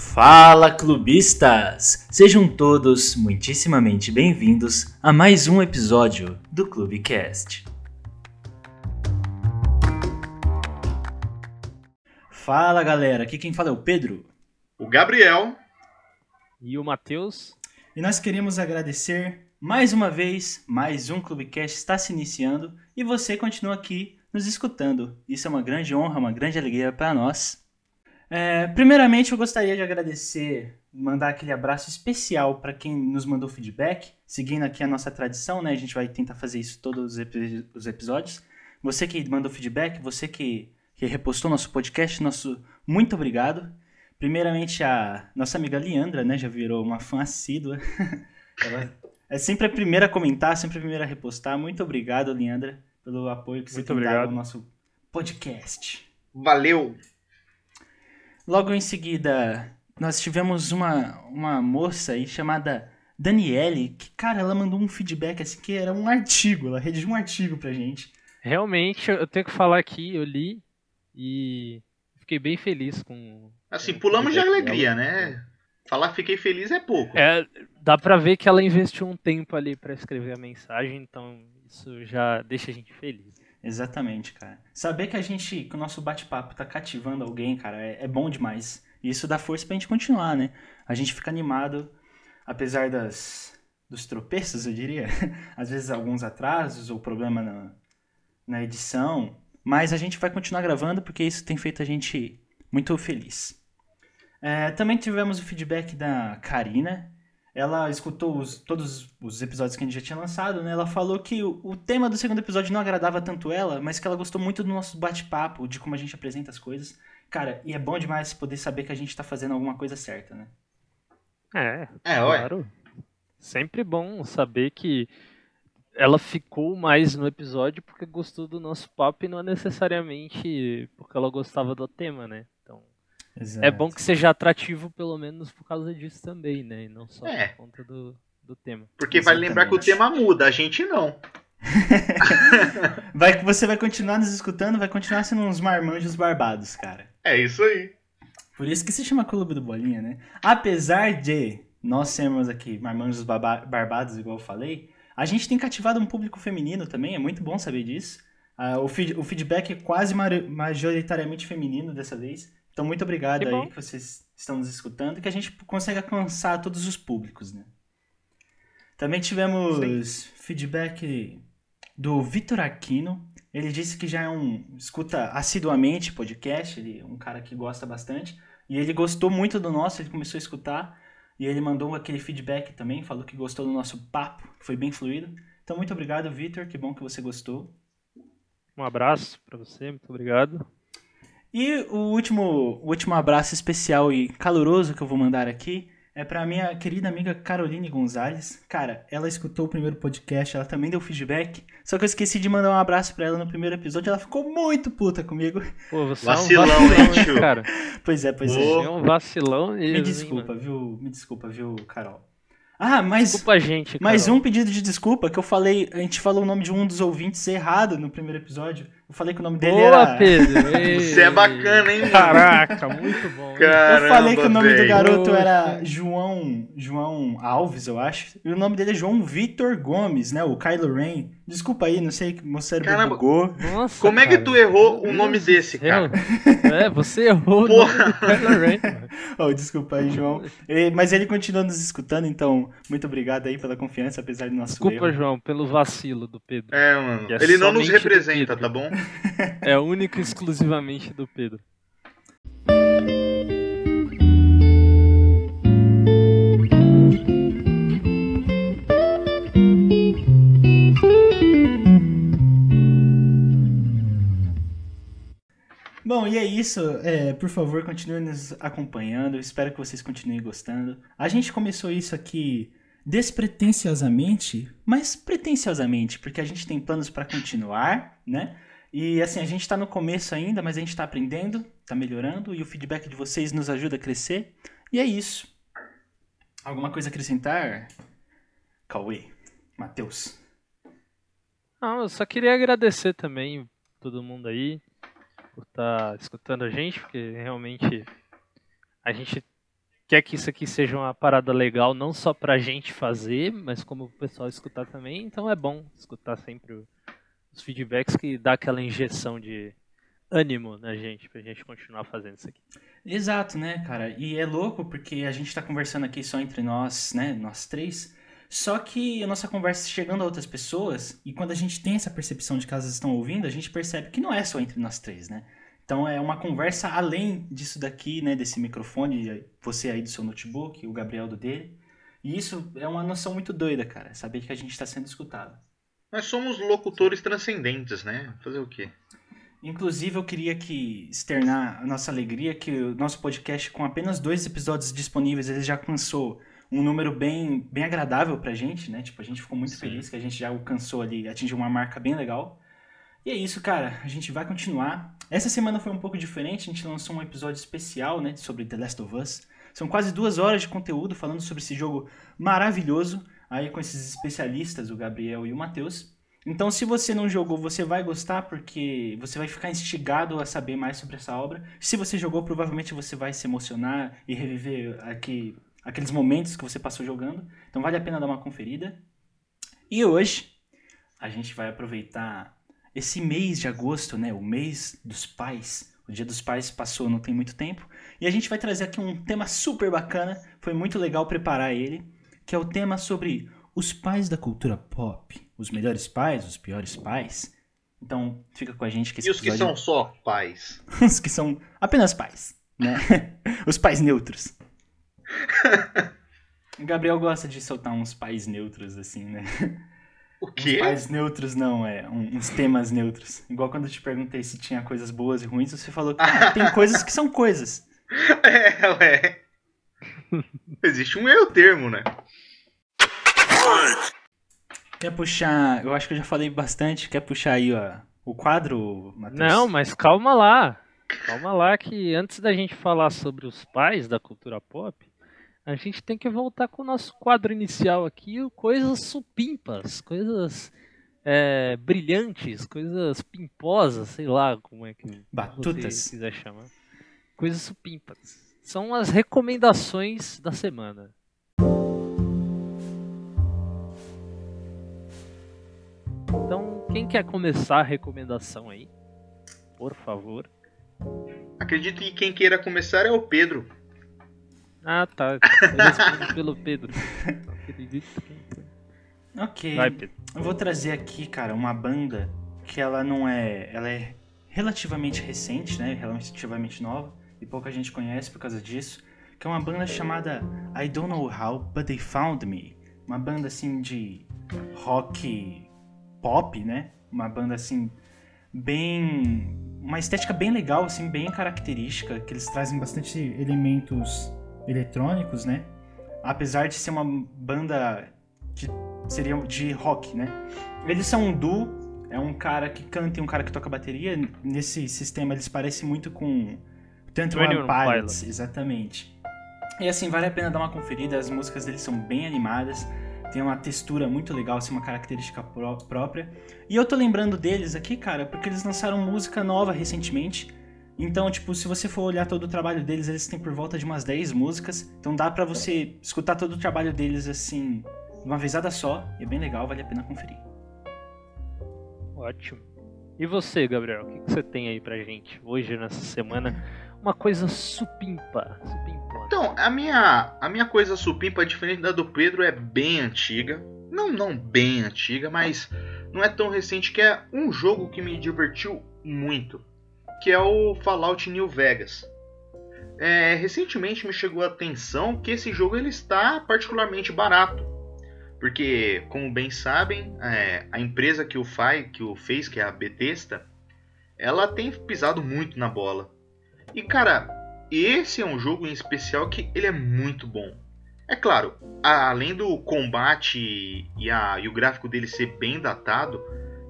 Fala clubistas! Sejam todos muitíssimamente bem-vindos a mais um episódio do Clubecast. Fala galera, aqui quem fala é o Pedro. O Gabriel. E o Matheus. E nós queremos agradecer mais uma vez, mais um Clubecast está se iniciando e você continua aqui nos escutando. Isso é uma grande honra, uma grande alegria para nós. É, primeiramente, eu gostaria de agradecer, mandar aquele abraço especial para quem nos mandou feedback, seguindo aqui a nossa tradição, né? A gente vai tentar fazer isso todos os, os episódios. Você que mandou feedback, você que, que repostou nosso podcast, nosso muito obrigado. Primeiramente, a nossa amiga Leandra, né? Já virou uma fã assídua. Ela é sempre a primeira a comentar, sempre a primeira a repostar. Muito obrigado, Leandra, pelo apoio que você Muito tem obrigado. dado ao nosso podcast. Valeu. Logo em seguida, nós tivemos uma, uma moça aí chamada Daniele, que, cara, ela mandou um feedback assim, que era um artigo, ela redigiu um artigo pra gente. Realmente, eu tenho que falar aqui, eu li e fiquei bem feliz com. Assim, com pulamos de alegria, dela. né? Falar fiquei feliz é pouco. É, dá pra ver que ela investiu um tempo ali pra escrever a mensagem, então isso já deixa a gente feliz. Exatamente, cara. Saber que a gente, que o nosso bate-papo tá cativando alguém, cara, é, é bom demais. E isso dá força pra gente continuar, né? A gente fica animado, apesar das, dos tropeços, eu diria. Às vezes alguns atrasos ou problema na, na edição. Mas a gente vai continuar gravando porque isso tem feito a gente muito feliz. É, também tivemos o feedback da Karina. Ela escutou os- todos os episódios que a gente já tinha lançado, né? Ela falou que o, o tema do segundo episódio não agradava tanto ela, mas que ela gostou muito do nosso bate-papo, de como a gente apresenta as coisas. Cara, e é bom demais poder saber que a gente tá fazendo alguma coisa certa, né? É, É, ué. claro. Sempre bom saber que ela ficou mais no episódio porque gostou do nosso papo e não necessariamente porque ela gostava do tema, né? Então, É bom que seja atrativo, pelo menos por causa disso também, né? E não só É. por conta do, do tema. Porque vai lembrar que o tema muda, a gente não. Vai, você vai continuar nos escutando, vai continuar sendo uns marmanjos barbados, cara. É isso aí. Por isso que se chama Clube do Bolinha, né? Apesar de nós sermos aqui marmanjos barbados, igual eu falei, a gente tem cativado um público feminino também, é muito bom saber disso. Ah, o, feed- o feedback é quase majoritariamente feminino dessa vez. Então, muito obrigado Que aí bom. que vocês estão nos escutando e que a gente consegue alcançar todos os públicos, né? Também tivemos feedback do Vitor Aquino. Ele disse que já é um escuta assiduamente podcast, ele é um cara que gosta bastante. E ele gostou muito do nosso, ele começou a escutar. E ele mandou aquele feedback também, falou que gostou do nosso papo, que foi bem fluido. Então, muito obrigado, Vitor, que bom que você gostou. Um abraço pra você, muito obrigado. E o último, o último abraço especial e caloroso que eu vou mandar aqui é pra minha querida amiga Caroline Gonzalez. Cara, ela escutou o primeiro podcast, ela também deu feedback. Só que eu esqueci de mandar um abraço pra ela no primeiro episódio, ela ficou muito puta comigo. Pô, você Vacilão, é um vacilão, hein, tio? cara? Pois é, pois Ô. é. Você é um vacilão mesmo, Me desculpa, viu? Me desculpa, viu, Carol? Ah, mas Desculpa a gente, cara. mais um pedido de desculpa que eu falei, a gente falou o nome de um dos ouvintes errado no primeiro episódio. Eu falei que o nome dele Boa, era Pedro! Você é bacana, hein, mano? Caraca, muito bom. Caramba, Eu falei que o nome do velho. garoto era João João Alves, eu acho. E o nome dele é João Vitor Gomes, né? O Kylo Ren. Desculpa aí, não sei, meu cérebro Caramba. bugou. Nossa, Como é que cara. tu errou o Meu nome desse, cara? É, você errou o Porra. mano. Oh, desculpa aí, João. Mas ele continua nos escutando, então muito obrigado aí pela confiança, apesar do nosso Desculpa, erro. João, pelo vacilo do Pedro. É, mano. É Ele não nos representa, tá bom? É único e exclusivamente do Pedro. Isso. É, por favor, continue nos acompanhando. Espero que vocês continuem gostando. A gente começou isso aqui despretensiosamente, mas pretensiosamente, porque a gente tem planos para continuar, né? E assim, a gente tá no começo ainda, mas a gente tá aprendendo, tá melhorando e o feedback de vocês nos ajuda a crescer. E é isso. Alguma coisa a acrescentar? Cauê, Matheus. Não, eu só queria agradecer também todo mundo aí por estar escutando a gente, porque realmente a gente quer que isso aqui seja uma parada legal, não só pra gente fazer, mas como o pessoal escutar também. Então é bom escutar sempre os feedbacks que dá aquela injeção de ânimo na gente, pra gente continuar fazendo isso aqui. Exato, né, cara? E é louco porque a gente tá conversando aqui só entre nós, né, nós três. Só que a nossa conversa chegando a outras pessoas, e quando a gente tem essa percepção de que elas estão ouvindo, a gente percebe que não é só entre nós três, né? Então é uma conversa além disso daqui, né, desse microfone, você aí do seu notebook, o Gabriel do dele. E isso é uma noção muito doida, cara, saber que a gente está sendo escutado. Nós somos locutores transcendentes, né? Fazer o quê? Inclusive, eu queria que externar a nossa alegria que o nosso podcast, com apenas dois episódios disponíveis, ele já alcançou um número bem, bem agradável pra gente, né? Tipo, a gente ficou muito Sim. feliz que a gente já alcançou ali, atingiu uma marca bem legal. E é isso, cara. A gente vai continuar. Essa semana foi um pouco diferente, a gente lançou um episódio especial, né, sobre The Last of Us. São quase duas horas de conteúdo falando sobre esse jogo maravilhoso, aí com esses especialistas, o Gabriel e o Matheus. Então, se você não jogou, você vai gostar, porque você vai ficar instigado a saber mais sobre essa obra. Se você jogou, provavelmente você vai se emocionar e reviver aqui aqueles momentos que você passou jogando. Então vale a pena dar uma conferida. E hoje a gente vai aproveitar esse mês de agosto, né, o mês dos pais. O Dia dos Pais passou não tem muito tempo, e a gente vai trazer aqui um tema super bacana, foi muito legal preparar ele, que é o tema sobre os pais da cultura pop, os melhores pais, os piores pais. Então, fica com a gente que esse E os episódio... que são só pais? os que são apenas pais, né? os pais neutros. O Gabriel gosta de soltar uns pais neutros, assim, né? O quê? Uns pais neutros, não, é. uns temas neutros. Igual quando eu te perguntei se tinha coisas boas e ruins, você falou que ah, tem coisas que são coisas. É, ué. Existe um meio termo, né? Quer puxar. Eu acho que eu já falei bastante. Quer puxar aí, ó, o quadro, Matheus? Não, mas calma lá. Calma lá, que antes da gente falar sobre os pais da cultura pop, a gente tem que voltar com o nosso quadro inicial aqui, coisas supimpas, coisas é, brilhantes, coisas pimposas, sei lá como é que Batutas. você quiser chamar. Coisas supimpas. São as recomendações da semana. Então, quem quer começar a recomendação aí? Por favor. Acredito que quem queira começar é o Pedro. Ah, tá. Eu respondo pelo Pedro. ok. Vai, Pedro. Eu vou trazer aqui, cara, uma banda que ela não é. Ela é relativamente recente, né? Relativamente nova. E pouca gente conhece por causa disso. Que é uma banda chamada I Don't Know How, But They Found Me. Uma banda assim de rock pop, né? Uma banda assim bem uma estética bem legal, assim, bem característica, que eles trazem bastante elementos eletrônicos, né? Apesar de ser uma banda que seria de rock, né? Eles são um duo, é um cara que canta e um cara que toca bateria. Nesse sistema eles parecem muito com Tanto One Pilots, exatamente. E assim, vale a pena dar uma conferida, as músicas deles são bem animadas tem uma textura muito legal, assim, uma característica pró própria. E eu tô lembrando deles aqui, cara, porque eles lançaram música nova recentemente. Então, tipo, se você for olhar todo o trabalho deles, eles têm por volta de umas 10 músicas. Então dá para você escutar todo o trabalho deles, assim, de uma vezada só. E é bem legal, vale a pena conferir. Ótimo. E você, Gabriel, o que, que você tem aí pra gente hoje, nessa semana? Uma coisa supimpa. supimpa. Então, a minha, a minha coisa supimpa, diferente da do Pedro, é bem antiga. Não, não bem antiga, mas não é tão recente que é um jogo que me divertiu muito, que é o Fallout New Vegas. É, recentemente me chegou a atenção que esse jogo ele está particularmente barato, porque como bem sabem, é, a empresa que o faz, que o fez, que é a Bethesda, ela tem pisado muito na bola. E cara, esse é um jogo em especial que ele é muito bom. É claro, além do combate e, a, e o gráfico dele ser bem datado,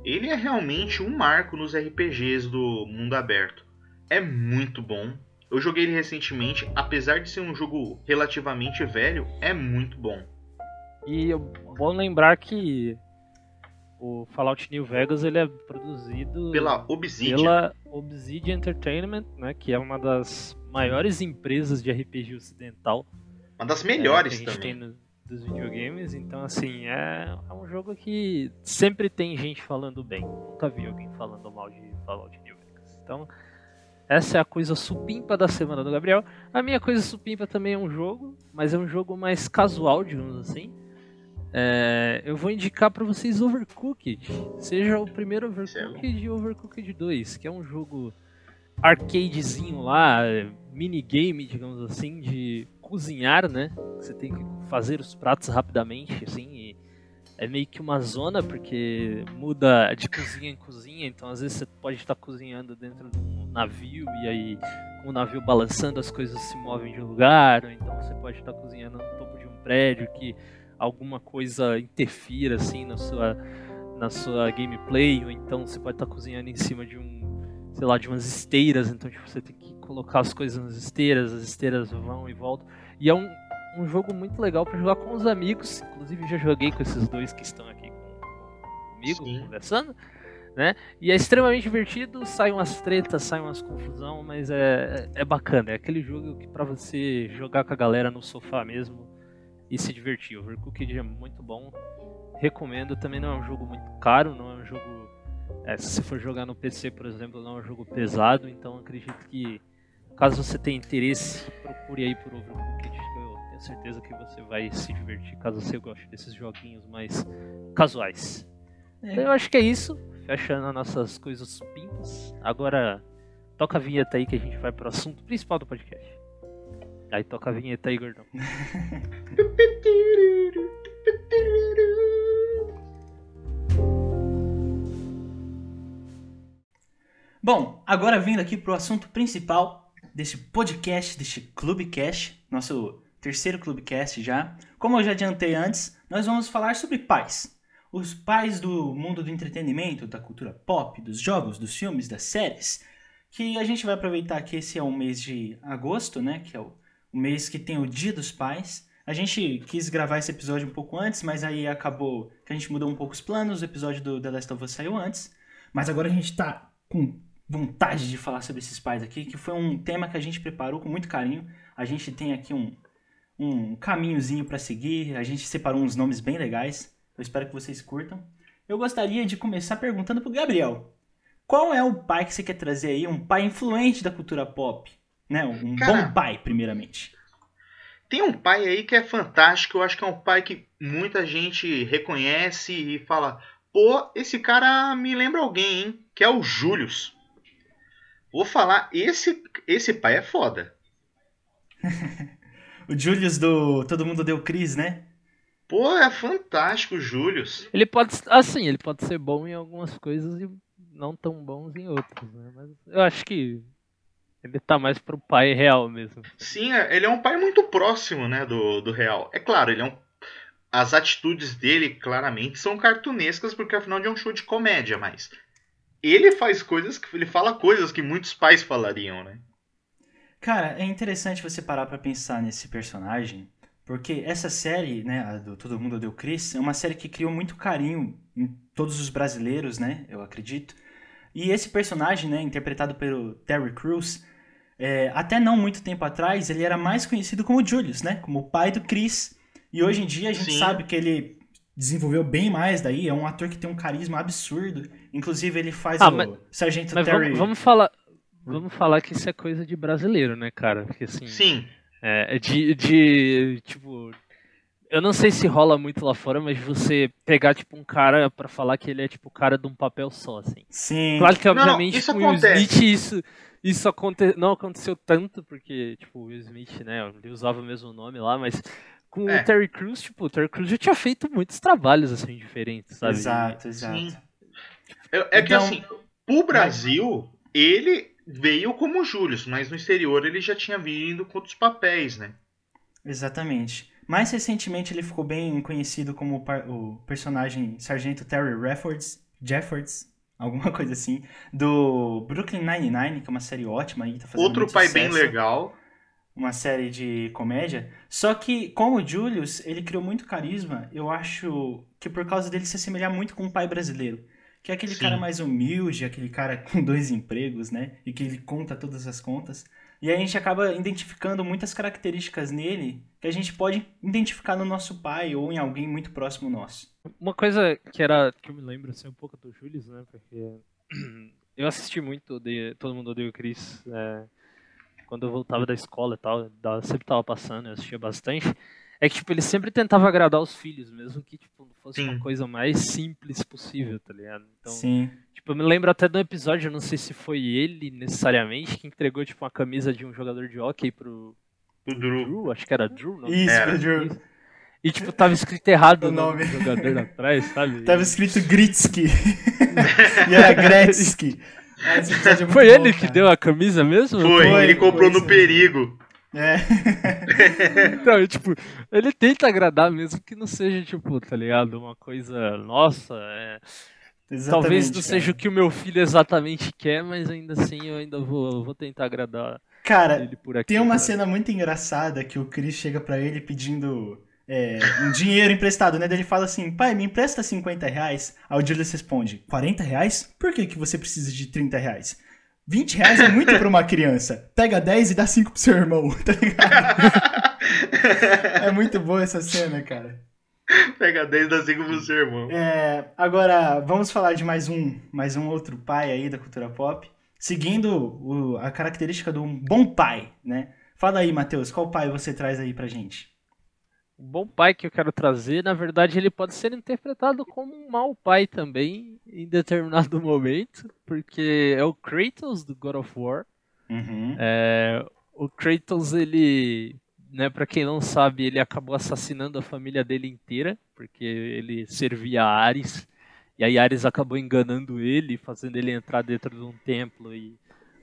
ele é realmente um marco nos RPGs do mundo aberto. É muito bom. Eu joguei ele recentemente, apesar de ser um jogo relativamente velho, é muito bom. E é bom lembrar que o Fallout New Vegas ele é produzido pela Obsidian, pela Obsidian Entertainment, né, que é uma das maiores empresas de RPG ocidental. Uma das melhores é, a gente também. Dos videogames, então assim, é, é, um jogo que sempre tem gente falando bem. Nunca vi alguém falando mal de Fallout New Vegas. Então, essa é a coisa supimpa da semana do Gabriel. A minha coisa supimpa também é um jogo, mas é um jogo mais casual, digamos assim. É, eu vou indicar para vocês Overcooked. Seja o primeiro Overcooked e Overcooked 2, que é um jogo arcadezinho lá, minigame, digamos assim, de cozinhar, né? Você tem que fazer os pratos rapidamente, assim, é meio que uma zona, porque muda de cozinha em cozinha, então às vezes você pode estar cozinhando dentro de um navio e aí com o navio balançando as coisas se movem de lugar, ou então você pode estar cozinhando no topo de um prédio que alguma coisa interfira assim na sua na sua gameplay, ou então você pode estar cozinhando em cima de um, sei lá, de umas esteiras, então tipo, você tem que colocar as coisas nas esteiras, as esteiras vão e voltam. E é um, um jogo muito legal para jogar com os amigos, inclusive já joguei com esses dois que estão aqui comigo Sim. conversando. Né? E é extremamente divertido, sai umas tretas, sai umas confusão, mas é, é bacana. É aquele jogo que para você jogar com a galera no sofá mesmo, e se divertir. O Overcooked é muito bom, recomendo. Também não é um jogo muito caro, não é um jogo. É, se você for jogar no PC, por exemplo, não é um jogo pesado, então acredito que caso você tenha interesse, procure aí por Overcooked, eu tenho certeza que você vai se divertir caso você goste desses joguinhos mais casuais. É. Então, eu acho que é isso, fechando as nossas coisas pintas. Agora toca a vinheta aí que a gente vai pro assunto principal do podcast. Aí toca a vinheta aí, gordão. Bom, agora vindo aqui pro assunto principal desse podcast, deste Clubecast, nosso terceiro Clubecast já. Como eu já adiantei antes, nós vamos falar sobre pais. Os pais do mundo do entretenimento, da cultura pop, dos jogos, dos filmes, das séries. Que a gente vai aproveitar que esse é o mês de agosto, né? Que é o o mês que tem o Dia dos Pais. A gente quis gravar esse episódio um pouco antes, mas aí acabou que a gente mudou um pouco os planos. O episódio do The Last of Us saiu antes. Mas agora a gente tá com vontade de falar sobre esses pais aqui, que foi um tema que a gente preparou com muito carinho. A gente tem aqui um, um caminhozinho para seguir. A gente separou uns nomes bem legais. Eu espero que vocês curtam. Eu gostaria de começar perguntando pro Gabriel. Qual é o pai que você quer trazer aí? Um pai influente da cultura pop? Né? Um Cara, bom pai, primeiramente. Tem um pai aí que é fantástico, eu acho que é um pai que muita gente reconhece e fala: pô, esse cara me lembra alguém, hein? Que é o Július. Vou falar, esse, esse pai é foda. o Julius do Todo Mundo Deu Cris, né? Pô, é fantástico o Julius. Ele pode, assim, ele pode ser bom em algumas coisas e não tão bons em outras, né? Mas eu acho que ele tá mais pro pai real mesmo. Sim, é, ele é um pai muito próximo, né, do, do real. É claro, ele é um. As atitudes dele, claramente, são cartunescas, porque afinal de é um show de comédia, mas. Ele faz coisas que. Ele fala coisas que muitos pais falariam, né? Cara, é interessante você parar para pensar nesse personagem, porque essa série, né, a do Todo Mundo Deu Chris, é uma série que criou muito carinho em todos os brasileiros, né, eu acredito. E esse personagem, né, interpretado pelo Terry Crews, é, até não muito tempo atrás, ele era mais conhecido como Julius, né? Como o pai do Chris. E hoje em dia a gente Sim. sabe que ele desenvolveu bem mais daí. É um ator que tem um carisma absurdo. Inclusive, ele faz ah, o mas, Sargento mas Terry. Vamos, vamos, falar. Vamos falar que isso é coisa de brasileiro, né, cara? Porque assim. Sim. É, de, de. Tipo. Eu não sei se rola muito lá fora, mas você pegar, tipo, um cara para falar que ele é, tipo, o cara de um papel só, assim. Sim. Claro que, obviamente, não, isso com o Will Smith, isso, isso aconte... não aconteceu tanto, porque, tipo, o Will Smith, né, ele usava o mesmo nome lá, mas com é. o Terry Crews, tipo, o Terry Crews já tinha feito muitos trabalhos, assim, diferentes, sabe? Exato, exato. Sim. É, é então... que, assim, pro Brasil, ele veio como Julius, mas no exterior ele já tinha vindo com outros papéis, né? Exatamente. Mais recentemente ele ficou bem conhecido como o personagem Sargento Terry Jeffords, Jeffords alguma coisa assim, do Brooklyn Nine-Nine, que é uma série ótima aí, tá fazendo Outro pai sucesso, bem legal. Uma série de comédia. Só que, com o Julius, ele criou muito carisma. Eu acho que por causa dele se assemelhar muito com o pai brasileiro. Que é aquele Sim. cara mais humilde, aquele cara com dois empregos, né? E que ele conta todas as contas. E aí a gente acaba identificando muitas características nele que a gente pode identificar no nosso pai ou em alguém muito próximo nosso. Uma coisa que era que eu me lembro assim, um pouco do Julius, né? Porque eu assisti muito de Todo Mundo Odeia o Chris é, quando eu voltava da escola e tal, da- sempre tava passando, eu assistia bastante. É que, tipo, ele sempre tentava agradar os filhos, mesmo que, tipo, fosse Sim. uma coisa mais simples possível, tá ligado? Então, Sim. Tipo, eu me lembro até de um episódio, eu não sei se foi ele necessariamente, que entregou, tipo, uma camisa de um jogador de hockey pro O Drew. Drew, acho que era Drew, não? Isso, Era. Pedro. E, tipo, tava escrito errado O nome do jogador atrás, sabe? Tava escrito Gritsky. e era Gretzky. Foi bom, ele que cara. deu a camisa mesmo? Foi, Foi, ele comprou foi no isso perigo. É. Então, tipo, ele tenta agradar mesmo que não seja, tipo, tá ligado? Uma coisa, nossa, é... Talvez não cara. seja o que o meu filho exatamente quer, mas ainda assim eu ainda vou, vou tentar agradar Cara, ele por aqui. Tem uma cara. cena muito engraçada que o Chris chega pra ele pedindo é, um dinheiro emprestado, né? Daí Ele fala assim, pai, me empresta 50 reais. Aí o Julius responde, 40 reais? Por que, que você precisa de 30 reais? 20 reais é muito pra uma criança. Pega 10 e dá 5 pro seu irmão, tá ligado? é muito boa essa cena, cara. Pega 10 da 5 pro seu irmão. É, agora, vamos falar de mais um, mais um outro pai aí da cultura pop. Seguindo o- a característica do bom pai, né? Fala aí, Matheus, qual pai você traz aí pra gente? O bom pai que eu quero trazer, na verdade, ele pode ser interpretado como um mau pai também, em determinado momento, porque é o Kratos do God of War. Uhum. É, o Kratos, ele, né, para quem não sabe, ele acabou assassinando a família dele inteira, porque ele servia a Ares, e aí Ares acabou enganando ele, fazendo ele entrar dentro de um templo e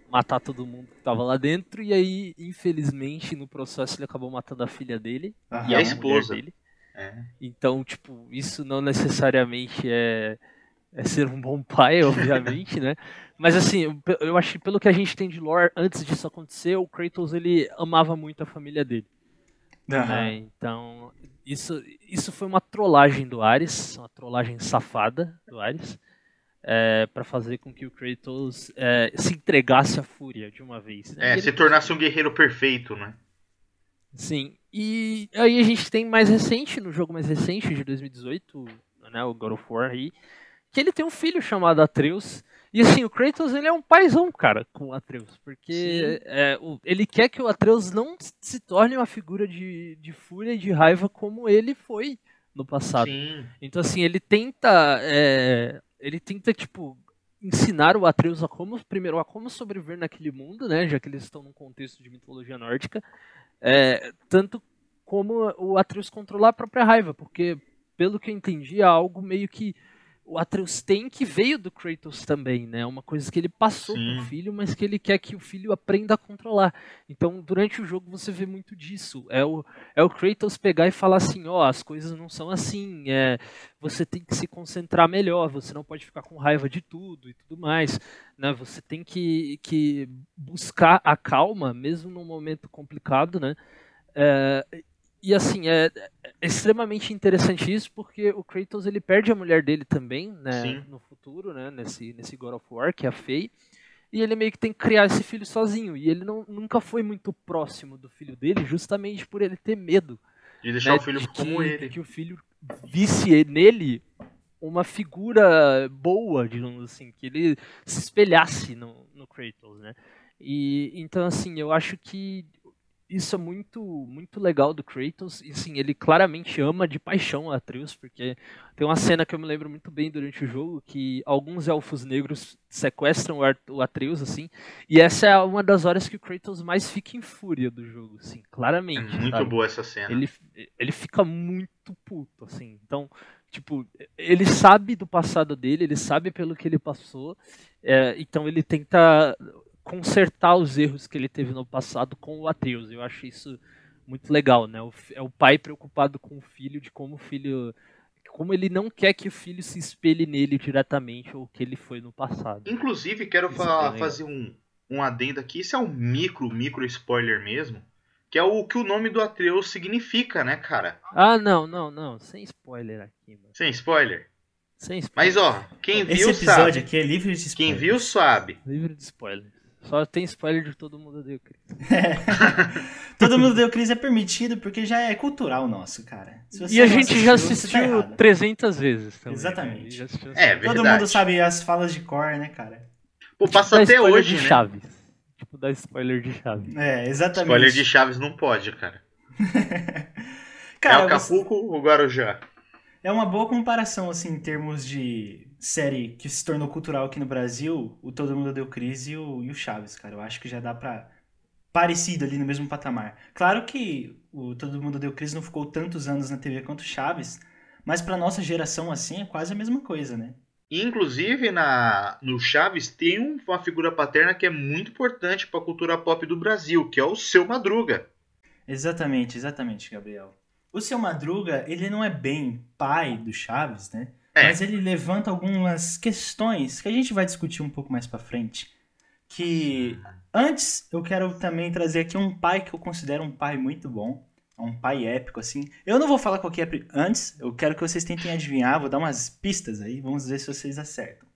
matar todo mundo que estava lá dentro, e aí, infelizmente, no processo ele acabou matando a filha dele Aham. e a a esposa. dele. É. Então, tipo, isso não necessariamente é, é ser um bom pai, obviamente, né? Mas assim, eu- eu acho que pelo que a gente tem de lore, antes disso acontecer, o Kratos ele amava muito a família dele. Aham. né? Então, isso, isso foi uma trollagem do Ares, uma trollagem safada do Ares, é, para fazer com que o Kratos é, se entregasse à fúria de uma vez. né? É, ele se tornasse um guerreiro perfeito, né? Sim. E aí a gente tem mais recente, no jogo mais recente de 2018, né, o God of War aí, que ele tem um filho chamado Atreus. E assim, o Kratos ele é um paizão, cara, com o Atreus. Porque é, o- ele quer que o Atreus não se torne uma figura de, de fúria e de raiva como ele foi no passado. Sim. Então, assim, ele tenta. é, ele tenta, tipo, ensinar o Atreus a como, primeiro, a como sobreviver naquele mundo, né? Já que eles estão num contexto de mitologia nórdica. é, tanto como o Atreus controlar a própria raiva, porque, pelo que eu entendi, é algo meio que o Atreus tem que veio do Kratos também, né? Uma coisa que ele passou Sim. pro filho, mas que ele quer que o filho aprenda a controlar. Então, durante o jogo você vê muito disso. É o, é o Kratos pegar e falar assim, ó, as coisas não são assim, é, você tem que se concentrar melhor, você não pode ficar com raiva de tudo e tudo mais, né? Você tem que, que buscar a calma, mesmo num momento complicado, né? É, e assim, é, é extremamente interessante isso, porque o Kratos ele perde a mulher dele também, né? Sim. No futuro, né? Nesse, nesse God of War, que é a Faye. E ele meio que tem que criar esse filho sozinho. E ele não, nunca foi muito próximo do filho dele, justamente por ele ter medo De deixar né, o filho de como que, ele. que o filho visse nele uma figura boa, digamos assim, que ele se espelhasse no, no Kratos, né? E então assim, eu acho que isso é muito muito legal do Kratos, e sim, ele claramente ama de paixão o Atreus, porque tem uma cena que eu me lembro muito bem durante o jogo que alguns elfos negros sequestram o Atreus assim, e essa é uma das horas que o Kratos mais fica em fúria do jogo, assim, É claramente. muito sabe? boa essa cena. ele, ele fica muito puto, assim. Então, tipo, ele sabe do passado dele, ele sabe pelo que ele passou, é, então ele tenta consertar os erros que ele teve no passado com o Atreus. Eu acho isso muito legal, né? O é o pai preocupado com o filho, de como o filho. Como ele não quer que o filho se espelhe nele diretamente ou que ele foi no passado. Inclusive, quero é fa- fazer um, um adendo aqui. Isso é um micro, micro spoiler mesmo. Que é o que o nome do Atreus significa, né, cara? Ah, não, não, não. Sem spoiler aqui, mano. Sem spoiler. Sem spoiler. Mas ó, quem Esse viu episódio sabe. aqui é livre de Quem spoiler. viu sabe. Livre de spoiler. Só tem spoiler de todo mundo odeia o Chris. Todo mundo deu crise é permitido porque já é cultural nosso, cara. Se você E a gente já você tá assistiu errado. 300 vezes também. Exatamente. né? Já É. Todo verdade. mundo sabe as falas de cor, né, cara? Pô, passa Dá até spoiler hoje, de né? Chaves. Tipo, dá spoiler de Chaves. É, exatamente. Spoiler de Chaves não pode, cara. Cara, é o você- Capuco ou o Guarujá? É uma boa comparação, assim, em termos de série que se tornou cultural aqui no Brasil, o Todo Mundo Deu Crise e o, e o Chaves, cara. Eu acho que já dá pra... Parecido ali no mesmo patamar. Claro que o Todo Mundo Deu Crise não ficou tantos anos na TV quanto o Chaves, mas pra nossa geração, assim, é quase a mesma coisa, né? Inclusive, na, no Chaves tem um- uma figura paterna que é muito importante pra cultura pop do Brasil, que é o Seu Madruga. Exatamente, exatamente, Gabriel. O Seu Madruga, ele não é bem pai do Chaves, né? É. Mas ele levanta algumas questões que a gente vai discutir um pouco mais pra frente. Que antes eu quero também trazer aqui um pai que eu considero um pai muito bom. Um pai épico, assim. Eu não vou falar qual que é antes, eu quero que vocês tentem adivinhar, vou dar umas pistas aí, vamos ver se vocês acertam.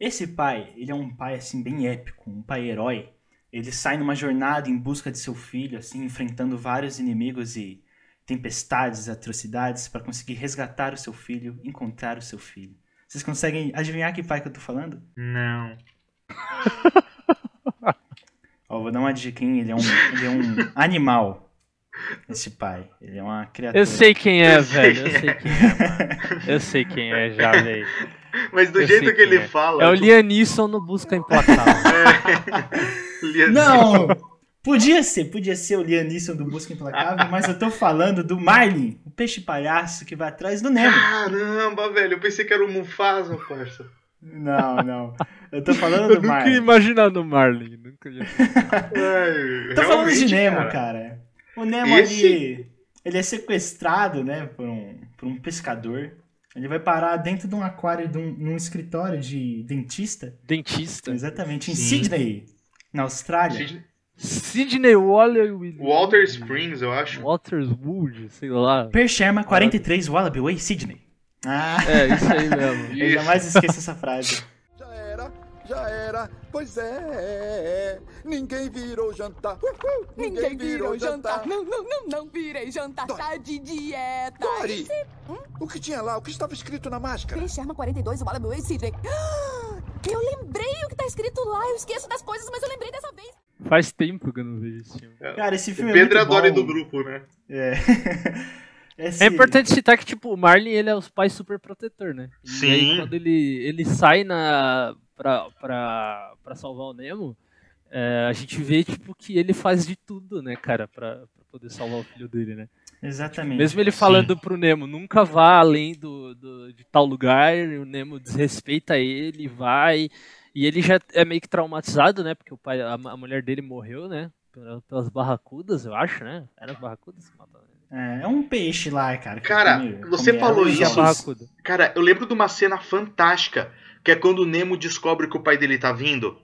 Esse pai, ele é um pai, assim, bem épico, um pai herói. Ele sai numa jornada em busca de seu filho, assim, enfrentando vários inimigos e tempestades, atrocidades, para conseguir resgatar o seu filho, encontrar o seu filho. Vocês conseguem adivinhar que pai que eu tô falando? Não. Ó, vou dar uma dica, hein? Ele é um, ele é um animal, esse pai. Ele é uma criatura. Eu sei quem é, velho. Eu sei quem é, mano. Eu sei quem é já, velho. Mas do Eu jeito que ele é. fala. É o tipo, Lianisson no Busca Implacável. Lianisson. Não! Podia ser, podia ser o Lianisson do Busca Implacável, mas eu tô falando do Marlin, o peixe palhaço que vai atrás do Nemo. Caramba, velho. Eu pensei que era o Mufasa, parça. Não, não. Eu tô falando Eu do nunca ia Marlin. imaginar no Marlin. Nunca ia... Ai, Tô falando de Nemo, cara. O Nemo Esse- ali, ele é sequestrado, né, por um, por um pescador. Ele vai parar dentro de um aquário, de um, num escritório de dentista. Dentista. Exatamente, em Sim. Sydney, na Austrália. Sid- Sidney Waller Williams. Walter Springs, eu acho. Waterswood, sei lá. Per Sherma 43 Wallaby Way, Sydney. Ah, É, isso aí mesmo. eu jamais esqueço essa frase. Já era, já era, pois é. Ninguém virou jantar. Uhul, Ninguém virou jantar. Não, não, não, não virei jantar. Dori. Tá de dieta. Dori, o que tinha lá? O que estava escrito na máscara? P. Sherman 42, o Wallaby Way, Sidney. Eu lembrei o que tá escrito lá. Eu esqueço das coisas, mas eu lembrei dessa vez. Faz tempo que eu não vejo esse filme. Cara, esse O filme Pedro é é a muito Dory bom. do grupo, né? É. Esse- É importante citar que, tipo, o Marlin, ele é os pais super protetor, né? E Sim. aí, quando ele, ele sai na, pra, pra, pra salvar o Nemo, é, a gente vê, tipo, que ele faz de tudo, né, cara, pra, pra poder salvar o filho dele, né? Exatamente. Mesmo ele falando pro Nemo, nunca vá além do, do- de tal lugar, o Nemo desrespeita ele, vai. E ele já é meio que traumatizado, né? Porque o pai, a, a mulher dele morreu, né? pela- Pelas barracudas, eu acho, né? Era as barracudas que mataram ele. É, é um peixe lá, cara. Cara, come- você come falou a isso. Cara, eu lembro de uma cena fantástica, que é quando o Nemo descobre que o pai dele tá vindo.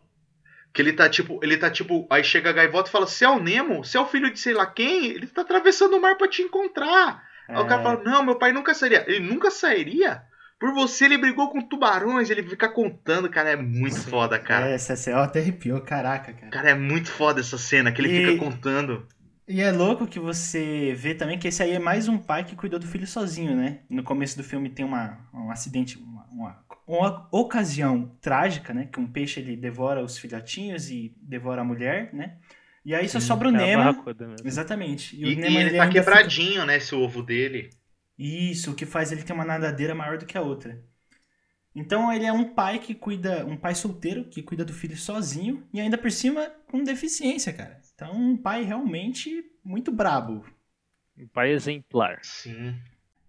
Que ele tá tipo, ele tá tipo, aí chega a gaivota e fala: "Você é o Nemo? Você é o filho de sei lá quem? Ele tá atravessando o mar pra te encontrar". Aí o cara É. fala: "Não, meu pai nunca sairia". Ele nunca sairia? Por você ele brigou com tubarões, ele fica contando, cara, é muito Sim. foda, cara. É, essa cena até arrepiou, caraca, cara. Cara, é muito foda essa cena que ele E- fica contando. E é louco que você vê também que esse aí é mais um pai que cuidou do filho sozinho, né? No começo do filme tem uma, um acidente, uma, uma, uma ocasião trágica, né? Que um peixe ele devora os filhotinhos e devora a mulher, né? E aí só sobra o É Nemo. Exatamente. E, o e Nemo ele tá ainda fica- quebradinho, né, esse ovo dele. Isso, o que faz ele ter uma nadadeira maior do que a outra. Então ele é um pai que cuida, um pai solteiro que cuida do filho sozinho e ainda por cima com deficiência, cara. Então um pai realmente muito brabo. Um pai exemplar. Sim.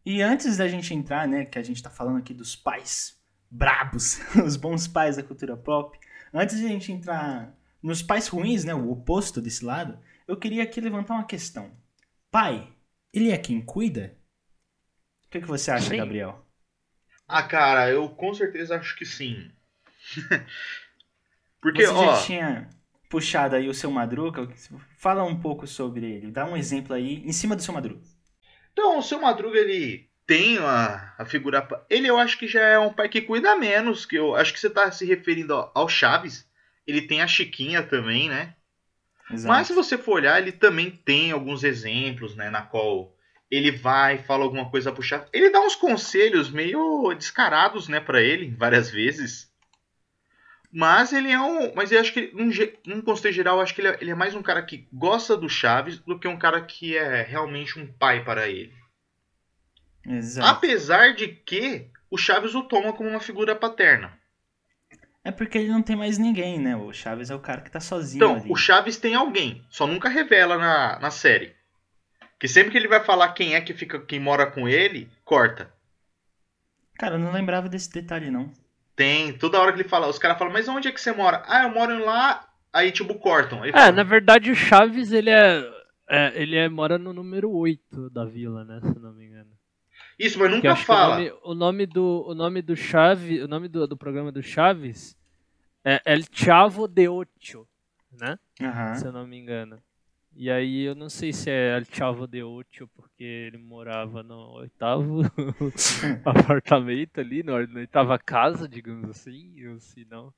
E antes da gente entrar, né, que a gente tá falando aqui dos pais brabos, os bons pais da cultura pop, antes de a gente entrar nos pais ruins, né, o oposto desse lado, eu queria aqui levantar uma questão. Pai, ele é quem cuida? O que, que você acha, Sim. Gabriel? Ah, cara, eu com certeza acho que sim. Porque, Você ó, já tinha puxado aí o seu Madruga? Fala um pouco sobre ele. Dá um exemplo aí em cima do seu Madruga. então, o seu Madruga, ele tem a, a figura. Ele eu acho que já é um pai que cuida menos. que eu Acho que você tá se referindo ao, ao Chaves. Ele tem a Chiquinha também, né? Exato. Mas se você for olhar, ele também tem alguns exemplos, né? Na qual ele vai, fala alguma coisa pro Chaves. Ele dá uns conselhos meio descarados, né, para ele, várias vezes. Mas ele é um. Mas eu acho que, num, num contexto geral, acho que ele é, ele é mais um cara que gosta do Chaves do que um cara que é realmente um pai para ele. Exato. Apesar de que o Chaves o toma como uma figura paterna. É porque ele não tem mais ninguém, né? O Chaves é o cara que tá sozinho Então, ali. o Chaves tem alguém, só nunca revela na, na série. Que sempre que ele vai falar quem é que fica, quem mora com ele, corta. Cara, eu não lembrava desse detalhe, não. Tem, toda hora que ele fala, os caras falam, mas onde é que você mora? Ah, eu moro lá, aí tipo cortam. Aí É, fala, na verdade o Chaves, ele é, é, ele é, mora no número 8 da vila, né, se eu não me engano. Isso, mas nunca que o fala. nome, o nome do o nome do Chaves, o nome do, do programa do Chaves é El Chavo de Ocho, né? Aham. Se eu não me engano. E aí eu não sei se é El Chavo de Ocho porque ele morava no oitavo apartamento ali, na oitava casa, digamos assim, ou se não.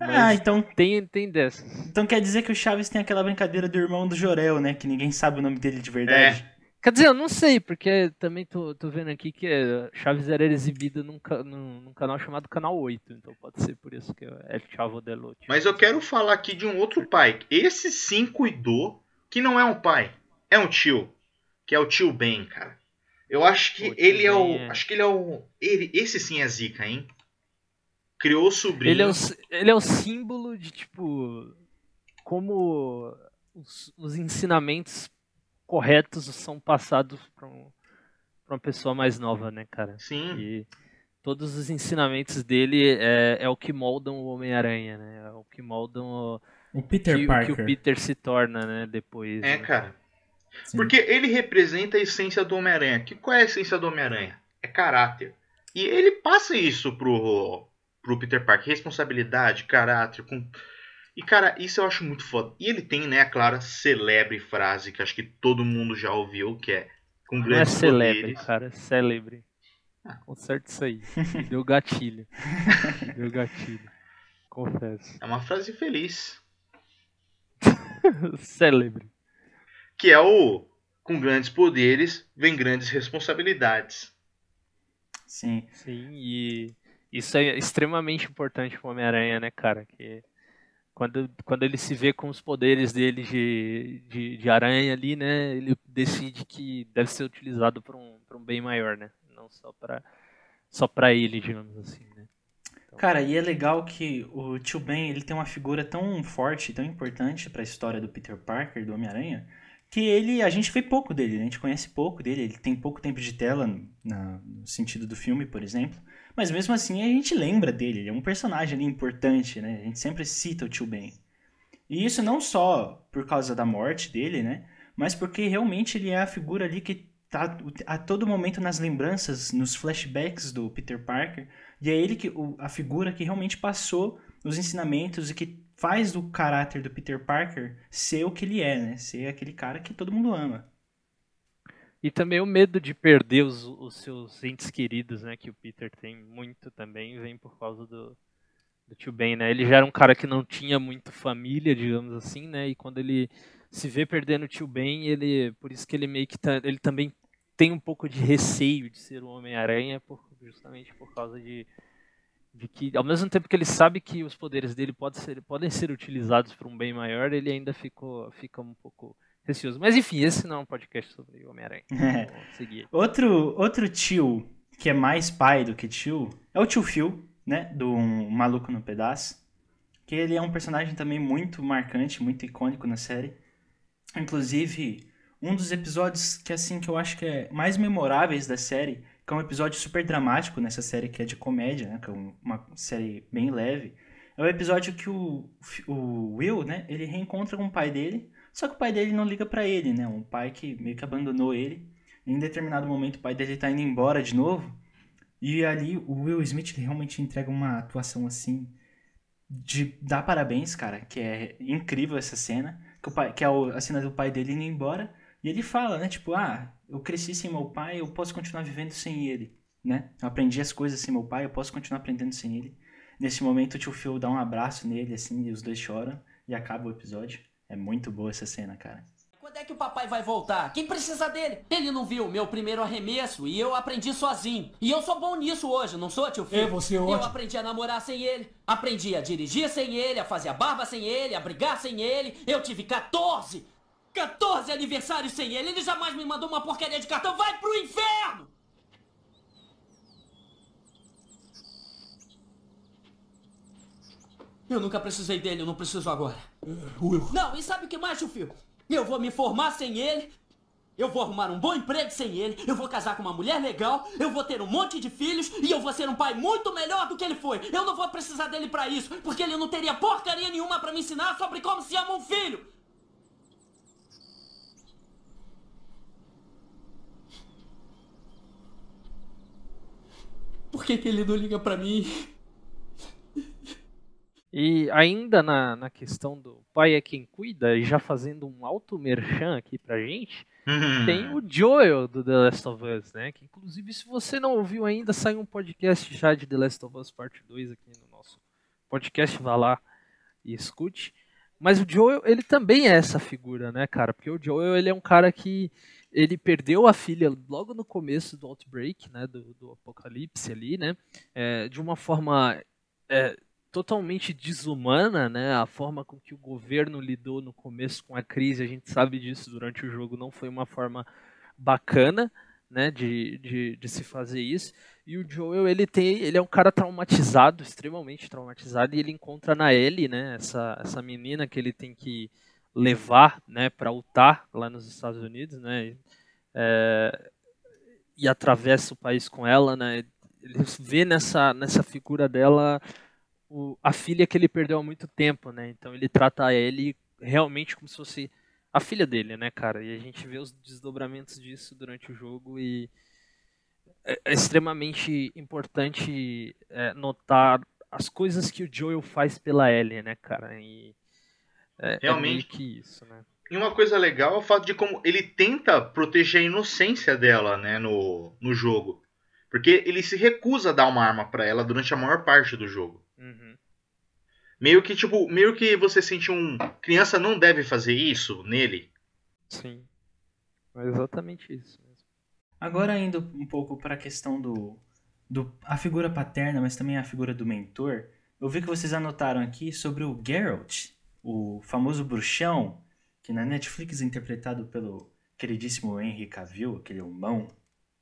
Ah, Mas então, tem, tem dessas. então quer dizer que o Chaves tem aquela brincadeira do irmão do Jorel, né? Que ninguém sabe o nome dele de verdade. Quer dizer, eu não sei, porque também tô, tô vendo aqui que é, Chaves era exibido num, num, num canal chamado Canal 8, então pode ser por isso que é El Chavo de Ocho. Mas eu quero falar aqui de um outro pai. Esse sim cuidou, que não é um pai, é um tio. Que é o tio Ben, cara. Eu acho que ele é o. É. Acho que ele é o. Ele, esse sim é zica, hein? Criou o sobrinho. Ele é, o, ele é o símbolo de, tipo, como os, os ensinamentos corretos são passados pra, um, pra uma pessoa mais nova, né, cara? Sim. E todos os ensinamentos dele é, é o que moldam o Homem-Aranha, né? É o que moldam o, O Peter que, o Parker. que o Peter se torna, né, depois. É, né? cara. Sim. Porque ele representa a essência do Homem-Aranha. Que qual é a essência do Homem-Aranha? É caráter. E ele passa isso pro, pro Peter Parker. Responsabilidade, caráter. Com... E, cara, isso eu acho muito foda. E ele tem, né, a clara celebre frase que acho que todo mundo já ouviu, que é com Não é grandes celebre, poderes. cara, é célebre. Ah. Conserta isso aí. Me Deu gatilho. Me Deu gatilho. Confesso. É uma frase feliz. célebre. Que é o com grandes poderes vem grandes responsabilidades. Sim. Sim, e isso é extremamente importante pro Homem-Aranha, né, cara? Que quando, quando ele se vê com os poderes dele de, de, de aranha ali, né? Ele decide que deve ser utilizado para um, pra um bem maior, né? Não só pra, só pra ele, digamos assim, né? Cara, e é legal que o tio Ben, ele tem uma figura tão forte, tão importante pra história do Peter Parker, do Homem-Aranha, que ele, a gente vê pouco dele, a gente conhece pouco dele, ele tem pouco tempo de tela na- no sentido do filme, por exemplo, mas mesmo assim a gente lembra dele, ele é um personagem ali importante, né? A gente sempre cita o tio Ben. E isso não só por causa da morte dele, né? Mas porque realmente ele é a figura ali que tá a todo momento nas lembranças, nos flashbacks do Peter Parker, e é ele que o- a figura que realmente passou os ensinamentos e que faz do caráter do Peter Parker ser o que ele é, né? Ser aquele cara que todo mundo ama. E também o medo de perder os, os seus entes queridos, né? Que o Peter tem muito também, vem por causa do, do tio Ben, né? Ele já era um cara que não tinha muito família, digamos assim, né? E quando ele se vê perdendo o tio Ben, ele, por isso que ele meio que tá, ele também tem um pouco de receio de ser o Homem-Aranha, por, justamente por causa de, de que, ao mesmo tempo que ele sabe que os poderes dele podem ser, podem ser utilizados para um bem maior, ele ainda ficou, fica um pouco receoso. Mas enfim, esse não é um podcast sobre o Homem-Aranha. Seguir. Outro, outro tio que é mais pai do que tio é o tio Phil, né? Do um Maluco no Pedaço. Que ele é um personagem também muito marcante, muito icônico na série. Inclusive, um dos episódios que assim que eu acho que é mais memoráveis da série, que é um episódio super dramático nessa série que é de comédia, né? Que é um- uma série bem leve. É o episódio que o, o Will, né? Ele reencontra com o pai dele, só que o pai dele não liga pra ele, né? Um pai que meio que abandonou ele. Em determinado momento o pai dele tá indo embora de novo. E ali o Will Smith realmente entrega uma atuação assim de dar parabéns, cara, que é incrível essa cena, que, o pai, que é a cena do pai dele indo embora, e ele fala, né, tipo, ah, eu cresci sem meu pai, eu posso continuar vivendo sem ele, né? Eu aprendi as coisas sem meu pai, eu posso continuar aprendendo sem ele. Nesse momento o tio Phil dá um abraço nele, assim, e os dois choram, e acaba o episódio. É muito boa essa cena, cara. Quando é que o papai vai voltar? Quem precisa dele? Ele não viu o meu primeiro arremesso e eu aprendi sozinho. E eu sou bom nisso hoje, não sou, tio Phil? É, você é Eu ótimo. aprendi a namorar sem ele, aprendi a dirigir sem ele, a fazer a barba sem ele, a brigar sem ele. Eu tive 14! 14 aniversários sem ele! Ele jamais me mandou uma porcaria de cartão! Vai pro inferno! Eu nunca precisei dele, eu não preciso agora. Will. Não, e sabe o que mais, Phil? Eu vou me formar sem ele. Eu vou arrumar um bom emprego sem ele. Eu vou casar com uma mulher legal. Eu vou ter um monte de filhos. E eu vou ser um pai muito melhor do que ele foi. Eu não vou precisar dele pra isso. Porque ele não teria porcaria nenhuma pra me ensinar sobre como se ama um filho. Por que, que ele não liga pra mim? E ainda na, na questão do pai é quem cuida, e já fazendo um alto merchan aqui pra gente, Hum. tem o Joel do The Last of Us, né? Que inclusive, se você não ouviu ainda, saiu um podcast já de The Last of Us Parte 2 aqui no nosso podcast, vá lá e escute. Mas o Joel, ele também é essa figura, né, cara? Porque o Joel, ele é um cara que ele perdeu a filha logo no começo do Outbreak, né, do, do apocalipse ali, né? É, de uma forma é, totalmente desumana, né? A forma com que o governo lidou no começo com a crise, a gente sabe disso durante o jogo, não foi uma forma bacana, né? De, de, de se fazer isso. E o Joel, ele tem, ele é um cara traumatizado, extremamente traumatizado, e ele encontra na Ellie, né? Essa, essa menina que ele tem que levar, né? Para lutar lá nos Estados Unidos, né? É, e atravessa o país com ela, né? Ele vê nessa, nessa figura dela o- a filha que ele perdeu há muito tempo, né? Então ele trata ele realmente como se fosse a filha dele, né, cara? E a gente vê os desdobramentos disso durante o jogo e é, é extremamente importante é, notar as coisas que o Joel faz pela Ellie, né, cara? E é, é Realmente. meio que isso, né? E uma coisa legal é o fato de como ele tenta proteger a inocência dela, né, no, no jogo. Porque ele se recusa a dar uma arma pra ela durante a maior parte do jogo. Uhum. Meio que, tipo, meio que você sente um. Criança não deve fazer isso nele. Sim. É exatamente isso mesmo. Agora indo um pouco para a questão do, do a figura paterna, mas também a figura do mentor. Eu vi que vocês anotaram aqui sobre o Geralt, o famoso bruxão, que na Netflix é interpretado pelo queridíssimo Henry Cavill, aquele humão,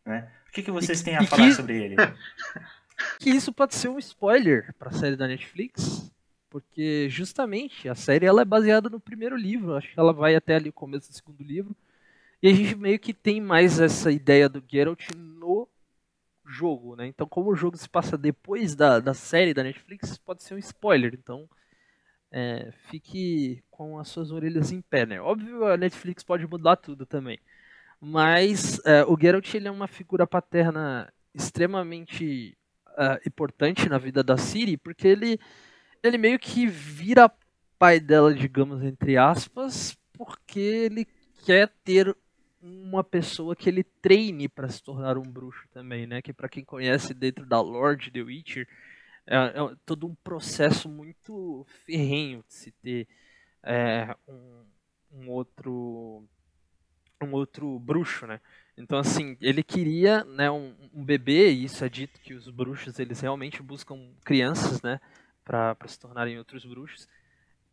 né? O que, que vocês E- têm a falar que- sobre ele? que isso pode ser um spoiler para a série da Netflix, porque justamente a série ela é baseada no primeiro livro, acho que ela vai até ali o começo do segundo livro, e a gente meio que tem mais essa ideia do Geralt no jogo, né? Então, como o jogo se passa depois da, da série da Netflix, pode ser um spoiler, então é, fique com as suas orelhas em pé, né? Óbvio, a Netflix pode mudar tudo também. Mas é, o Geralt ele é uma figura paterna extremamente ah, importante na vida da Ciri, porque ele, ele meio que vira pai dela, digamos, entre aspas, porque ele quer ter uma pessoa que ele treine para se tornar um bruxo também, né? Que para quem conhece dentro da lore de The Witcher, é, é todo um processo muito ferrenho de se ter é, um, um outro um outro bruxo, né? Então assim, ele queria, né, um, um bebê, e isso é dito que os bruxos eles realmente buscam crianças, né, para se tornarem outros bruxos.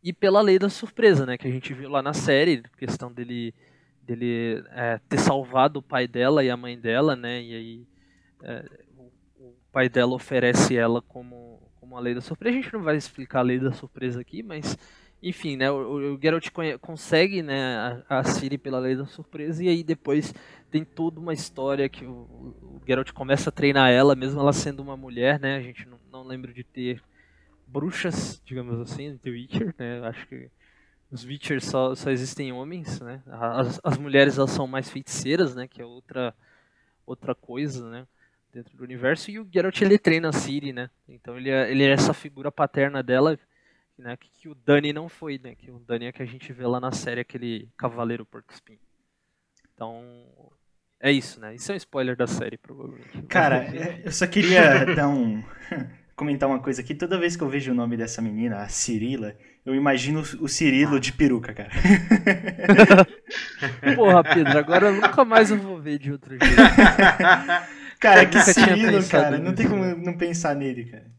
E pela lei da surpresa, né, que a gente viu lá na série, questão dele dele é, ter salvado o pai dela e a mãe dela, né, e aí é, pai dela oferece ela como como a lei da surpresa. A gente não vai explicar a lei da surpresa aqui, mas enfim, né, o, o Geralt consegue, né, a, a Ciri pela lei da surpresa e aí depois tem toda uma história que o, o Geralt começa a treinar ela, mesmo ela sendo uma mulher, né, a gente não, não lembra de ter bruxas, digamos assim, no The Witcher, né, acho que os Witcher só, só existem homens, né, as, as mulheres elas são mais feiticeiras, né, que é outra, outra coisa, né, dentro do universo, e o Geralt ele treina a Ciri, né, então ele é, ele é essa figura paterna dela, né, que, que o Dani não foi, né, que o Dani é que a gente vê lá na série, aquele cavaleiro porco espinho. Então, É isso, né? Isso é um spoiler da série, provavelmente. Cara, é, eu só queria dar um. comentar uma coisa aqui. Toda vez que eu vejo o nome dessa menina, a Cirila, eu imagino o Cirilo de peruca, cara. Porra, Pedro, agora eu nunca mais eu vou ver de outro jeito. Cara, que Cirilo, cara. Não tem como não pensar nele, cara.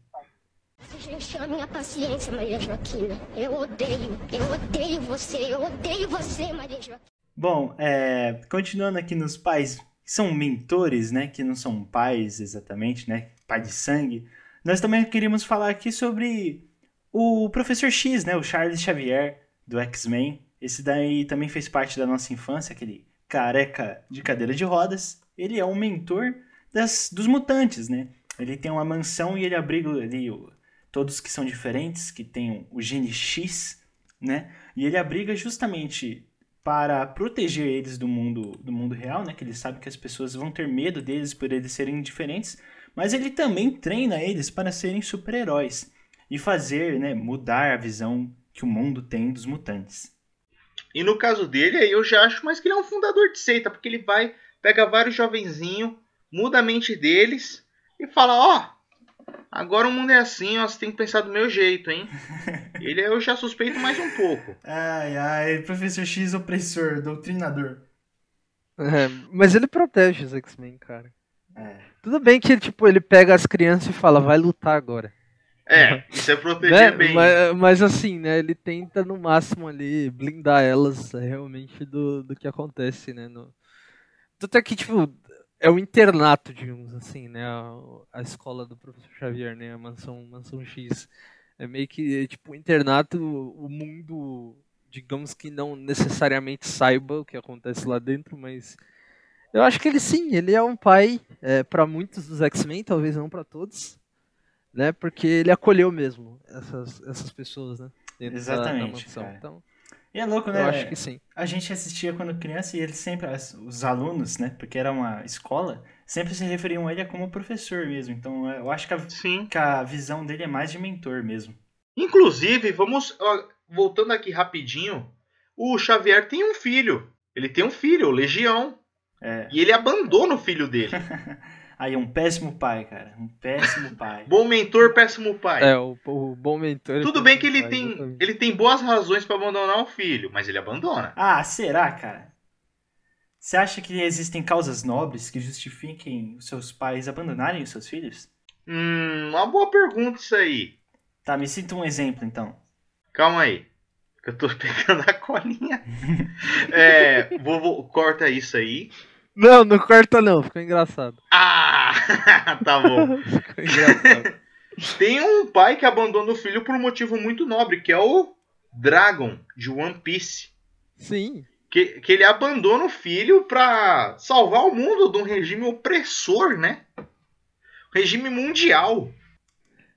Você encheu a minha paciência, Maria Joaquina. Eu odeio, eu odeio você, eu odeio você, Maria Joaquina. Bom, é, continuando aqui nos pais que são mentores, né? Que não são pais exatamente, né? Pai de sangue. Nós também queríamos falar aqui sobre o Professor X, né? O Charles Xavier do X-Men. Esse daí também fez parte da nossa infância, aquele careca de cadeira de rodas. Ele é um mentor das, dos mutantes, né? Ele tem uma mansão e ele abriga ali todos que são diferentes, que tem o gene X, né? E ele abriga justamente para proteger eles do mundo do mundo real, né? Que ele sabe que as pessoas vão ter medo deles por eles serem diferentes, mas ele também treina eles para serem super-heróis e fazer, né, mudar a visão que o mundo tem dos mutantes. E no caso dele, aí eu já acho mais que ele é um fundador de seita, porque ele vai, pega vários jovenzinhos, muda a mente deles e fala, ó, agora o mundo é assim, ó, você tem que pensar do meu jeito, hein? ele eu já suspeito mais um pouco. Ai, ai, professor X opressor, doutrinador. É, mas ele protege os X-Men, cara. É. Tudo bem que tipo, ele pega as crianças e fala, vai lutar agora. É, isso é proteger Né? bem. Mas, mas assim, né? Ele tenta no máximo ali blindar elas realmente do, do que acontece, né? No... Tanto é que, tipo, é o internato, digamos assim, né? A, a escola do professor Xavier, né? A mansão, mansão X. É meio que, tipo, o internato, o mundo, digamos que não necessariamente saiba o que acontece lá dentro, mas eu acho que ele sim, ele é um pai é, para muitos dos X-Men, talvez não para todos, né? Porque ele acolheu mesmo essas, essas pessoas, né? Dentro da- da, Exatamente, mansão. cara. Então, E é louco, né? eu acho que sim. A gente assistia quando criança e eles sempre, as- os alunos, né? Porque era uma escola, sempre se referiam a ele como professor mesmo. Então eu acho que a, Sim. que a visão dele é mais de mentor mesmo. Inclusive, vamos. ó, voltando aqui rapidinho. O Xavier tem um filho. Ele tem um filho, o Legião. É. E ele abandona o filho dele. Aí é um péssimo pai, cara. Um péssimo pai. Bom mentor, péssimo pai. É, o, o bom mentor. Tudo é bem que ele pai, tem, exatamente. ele tem boas razões pra abandonar o filho, mas ele abandona. Ah, será, cara? Você acha que existem causas nobres que justifiquem os seus pais abandonarem os seus filhos? Hum, uma boa pergunta isso aí. Tá, me sinta um exemplo então. Calma aí. que Eu tô pegando a colinha. É, vou, vou- corta isso aí. Não, não corta não, ficou engraçado. Ah, tá bom. Ficou engraçado. Tem um pai que abandona o filho por um motivo muito nobre, que é o Dragon de One Piece. Sim. Que, que ele abandona o filho pra salvar o mundo de um regime opressor, né? Regime mundial.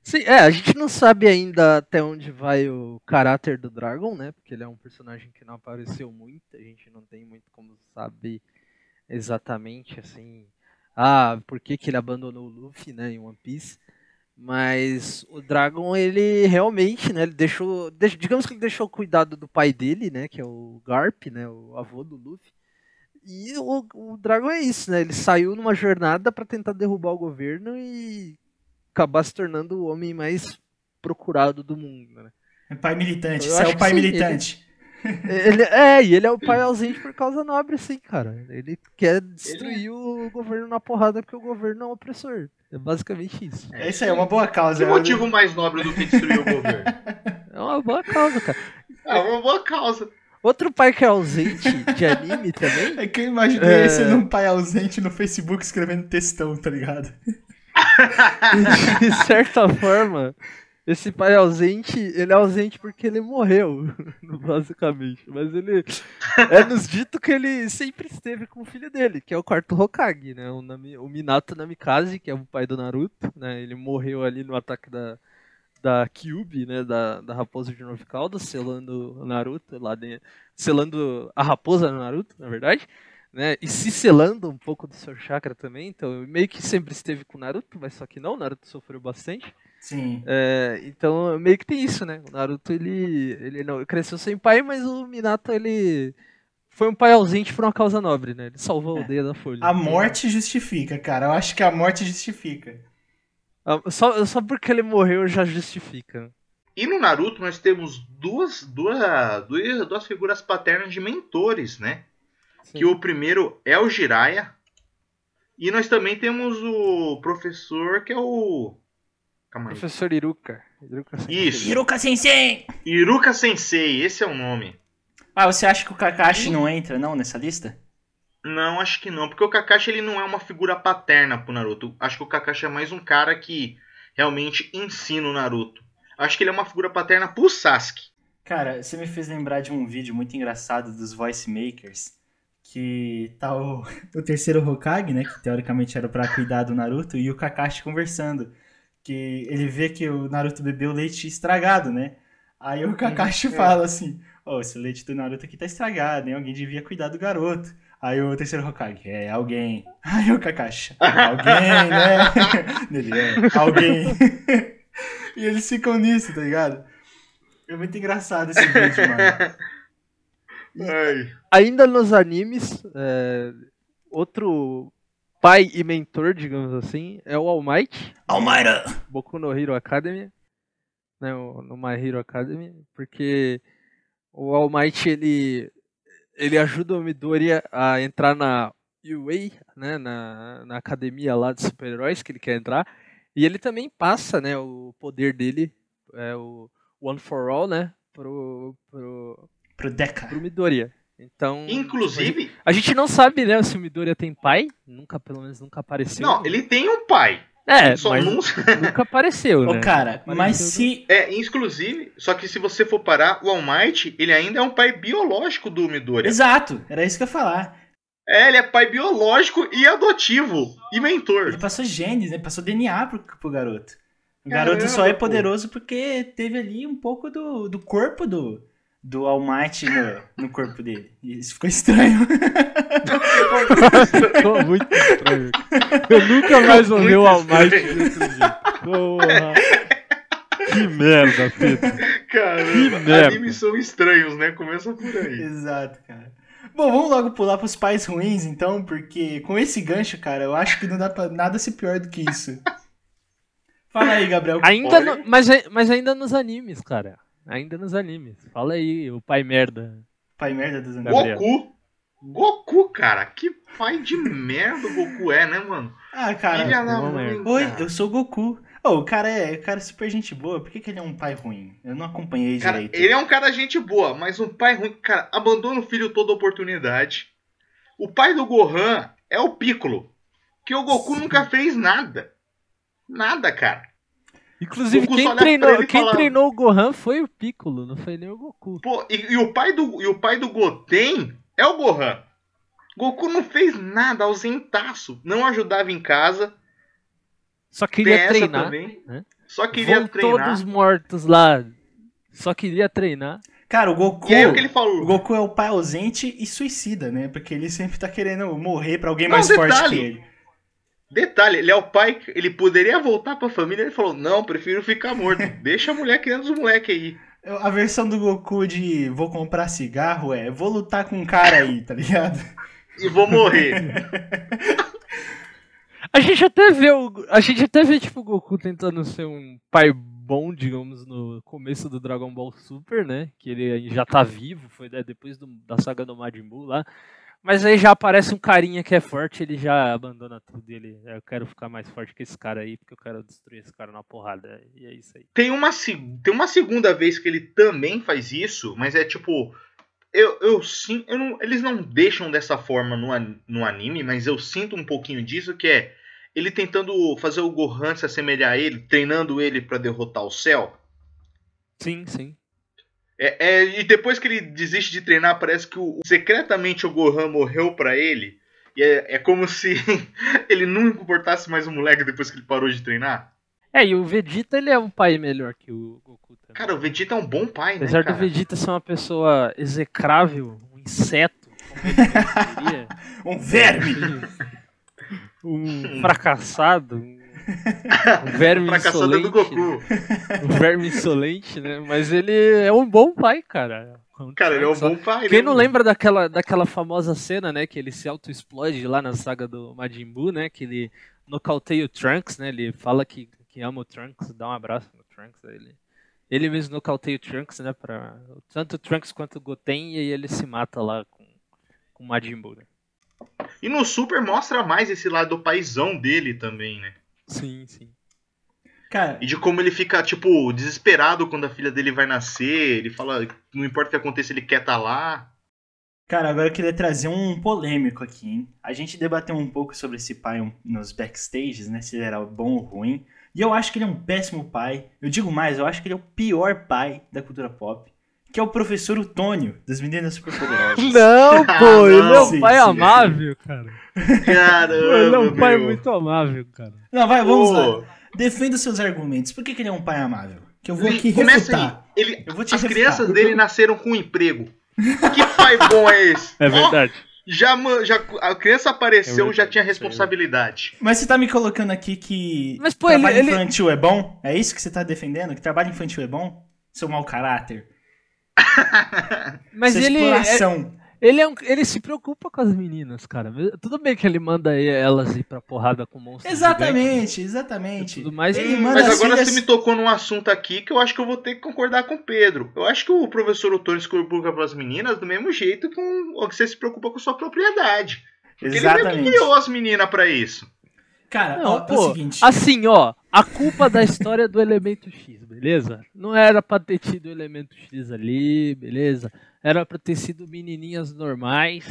Sim, é, a gente não sabe ainda até onde vai o caráter do Dragon, né? Porque ele é um personagem que não apareceu muito, a gente não tem muito como saber exatamente assim, ah, por que, que ele abandonou o Luffy, né, em One Piece. Mas o Dragon, ele realmente, né, ele deixou, deix- digamos que ele deixou o cuidado do pai dele, né, que é o Garp, né, o avô do Luffy. E o, o Dragon é isso, né? Ele saiu numa jornada pra tentar derrubar o governo e acabar se tornando o homem mais procurado do mundo, né? É pai militante, você é o pai militante. Ele, é, e ele é o pai ausente por causa nobre, sim, cara. Ele quer destruir o governo na porrada porque o governo é um opressor. É basicamente isso. É isso aí, é uma boa causa. Que motivo mais nobre do que destruir o governo? É uma boa causa, cara. É uma boa causa. Outro pai que é ausente de anime também. É que eu imaginei É. sendo um pai ausente no Facebook escrevendo textão, tá ligado? de certa forma, esse pai ausente, ele é ausente porque ele morreu, basicamente. Mas ele é nos dito que ele sempre esteve com o filho dele, que é o quarto Hokage, né? O, Nami- o Minato Namikaze, que é o pai do Naruto, né? Ele morreu ali no ataque da da Kyuubi, né, da, da raposa de nove caudas, selando o Naruto lá dentro, selando a raposa no Naruto, na verdade, né, e se selando um pouco do seu chakra também, então meio que sempre esteve com o Naruto, mas só que não, o Naruto sofreu bastante, Sim. é, então meio que tem isso, né, o Naruto ele, ele não, cresceu sem pai, mas o Minato ele foi um pai ausente por uma causa nobre, né? Ele salvou a É. aldeia da Folha. A morte justifica, cara. Eu acho que a morte justifica. Ah, Só, só porque ele morreu já justifica. E no Naruto nós temos duas, duas, duas, duas figuras paternas de mentores, né? Que o primeiro é o Jiraiya. E nós também temos o professor que é o. Calma aí. Professor Iruka. Iruka Sensei. Isso. Hiroka Sensei! Iruka Sensei, esse é o nome. Ah, você acha que o Kakashi não entra, não, nessa lista? Não, acho que não, porque o Kakashi ele não é uma figura paterna pro Naruto. Acho que o Kakashi é mais um cara que realmente ensina o Naruto. Acho que ele é uma figura paterna pro Sasuke. Cara, você me fez lembrar de um vídeo muito engraçado dos voice makers. Que tá o, o terceiro Hokage, né? Que teoricamente era pra cuidar do Naruto, e o Kakashi conversando. Que ele vê que o Naruto bebeu leite estragado, né? Aí o Kakashi fala assim: Ó, esse leite do Naruto aqui tá estragado, hein? Alguém devia cuidar do garoto. Aí o terceiro Hokage, é alguém. Aí o Kakashi, alguém, né? Ele é, alguém. e eles ficam nisso, tá ligado? É muito engraçado esse vídeo, mano. Ai. Ainda nos animes, é, outro pai e mentor, digamos assim, é o All Might, Almeida! Boku no Hero Academy, né, no My Hero Academy, porque o All Might ele, ele ajuda o Midoriya a entrar na UA, né, na, na academia lá de super-heróis que ele quer entrar, e ele também passa, né, o poder dele, é, o One for All, né, pro, pro, Pro Deca. pro Midoriya. Então, Inclusive, a gente não sabe, né, se o Midoriya tem pai, nunca, pelo menos nunca apareceu. não, ele tem um pai. É, só mas não... nunca apareceu, né? Ô, cara, Nunca mas apareceu se. É, inclusive, só que se você for parar, o All Might, ele ainda é um pai biológico do Midoriya. Exato, era isso que eu ia falar. É, ele é pai biológico e adotivo. E mentor. Ele passou genes, né? Passou DNA pro, pro garoto. O garoto Caramba, só é pô. poderoso porque teve ali um pouco do, do corpo do, do All Might no, no corpo dele. E isso ficou estranho. Ficou muito estranho. Eu nunca mais ouvi o estranho. desse jeito. Porra. Que merda, Pedro. Que Caramba, merda. animes são estranhos, né? Começa por aí. Exato, cara. Bom, vamos logo pular pros pais ruins, então, porque com esse gancho, cara, eu acho que não dá pra nada ser pior do que isso. Fala aí, Gabriel. Ainda no- mas, mas ainda nos animes, cara. Ainda nos animes. Fala aí, o pai merda. Pai merda dos animes. Gabriel. Goku. Goku, cara. Que pai de merda o Goku é, né, mano? Ah, cara. Filha da mãe. Oi, cara. eu sou o Goku. Oh, o cara é, o cara é super gente boa. Por que, que ele é um pai ruim? Eu não acompanhei Cara, direito. ele é um cara gente boa, mas um pai ruim. Cara, abandona o filho toda oportunidade. O pai do Gohan é o Piccolo. Que o Goku nunca fez nada. Nada, cara. Inclusive, Goku quem, treinou, quem fala- treinou o Gohan foi o Piccolo, não foi nem o Goku. Pô, e, e o pai do, e o pai do Goten é o Gohan. Goku não fez nada, ausentaço. Não ajudava em casa. Só queria treinar. também. né? Só queria Vão treinar. todos mortos lá. Só queria treinar. Cara, o Goku. E aí o que ele O falou? Goku é o pai ausente e suicida, né? Porque ele sempre tá querendo morrer pra alguém Não, mais forte detalhe. que ele. Detalhe, ele é o pai, que- ele poderia voltar pra família, ele falou, não, prefiro ficar morto. Deixa a mulher criando os moleques aí. A versão do Goku de vou comprar cigarro é vou lutar com um cara aí, tá ligado? E vou morrer. A gente até vê o. A gente até vê, tipo, o Goku tentando ser um pai bom, digamos, no começo do Dragon Ball Super, né? Que ele já tá vivo, foi né, depois do- da saga do Majin Buu lá. Mas aí já aparece um carinha que é forte, ele já abandona tudo. Ele, "É, eu quero ficar mais forte que esse cara aí, porque eu quero destruir esse cara na porrada. E é isso aí. Tem uma, tem uma segunda vez que ele também faz isso, mas é tipo. Eu, eu sim. Eu não, eles não deixam dessa forma no, no anime, mas eu sinto um pouquinho disso, que é ele tentando fazer o Gohan se assemelhar a ele, treinando ele pra derrotar o céu. Sim, sim. É, é, e depois que ele desiste de treinar, parece que o, secretamente o Gohan morreu pra ele. E é, é como se ele não importasse mais o moleque depois que ele parou de treinar. É, e o Vegeta, ele é um pai melhor que o Goku também. Cara, o Vegeta é um bom pai, né, Apesar do? Vegeta ser uma pessoa execrável, um inseto, como ele diria, Um verme! um fracassado, um, um verme insolente. do Goku. Um verme insolente, né? Mas ele é um bom pai, cara. o Cara, ele é um Trunks, ó. bom pai. Quem né, não lembra daquela, daquela famosa cena, né? Que ele se auto-explode lá na saga do Majin Buu, né? Que ele nocauteia o Trunks, né? Ele fala que, que ama o Trunks, dá um abraço no Trunks. aí Ele, ele mesmo nocauteia o Trunks, né? Pra, tanto o Trunks quanto o Goten, e aí ele se mata lá com, com o Majin Buu, né? E no Super mostra mais esse lado do paizão dele também, né? Sim, sim. Cara, E de como ele fica, tipo, desesperado quando a filha dele vai nascer. Ele fala, não importa o que aconteça, ele quer estar lá. Cara, agora eu queria trazer um polêmico aqui, hein? A gente debateu um pouco sobre esse pai nos backstages, né? Se ele era bom ou ruim. E eu acho que ele é um péssimo pai. Eu digo mais, eu acho que ele é o pior pai da cultura pop. Que é o professor Utônio, das Meninas Superpoderosas. Não, pô, ele é um Sim, pai sim. amável, cara. Caramba, Ele é um pai meu. muito amável, cara. Não, vai, vamos Pô, lá. Defenda os seus argumentos. Por que, que ele é um pai amável? Que eu vou ele aqui começa refutar. aí. Ele, Eu vou te as refutar. crianças dele nasceram com um emprego. Que pai bom é esse? É verdade. já, ma- já, a criança apareceu, É já tinha responsabilidade. Mas você tá me colocando aqui que Mas, pô, trabalho ele- ele- infantil é bom? É isso que você tá defendendo? Que trabalho infantil é bom? Seu mau caráter? Mas ele, é, ele, é um- ele se preocupa com as meninas, cara. Tudo bem que ele manda elas ir pra porrada com monstros Exatamente, exatamente. tudo mais. Ele manda Mas as agora filhas- você me tocou num assunto aqui que eu acho que eu vou ter que concordar com o Pedro. Eu acho que o professor Otônio se preocupa com as meninas do mesmo jeito que um- que você se preocupa com sua propriedade. Porque ele meio que Exatamente. criou as meninas pra isso. Cara, Não, ó, é o pô, seguinte. assim, ó, a culpa da história do elemento X, beleza? Não era pra ter tido o elemento X ali, beleza? Era pra ter sido menininhas normais.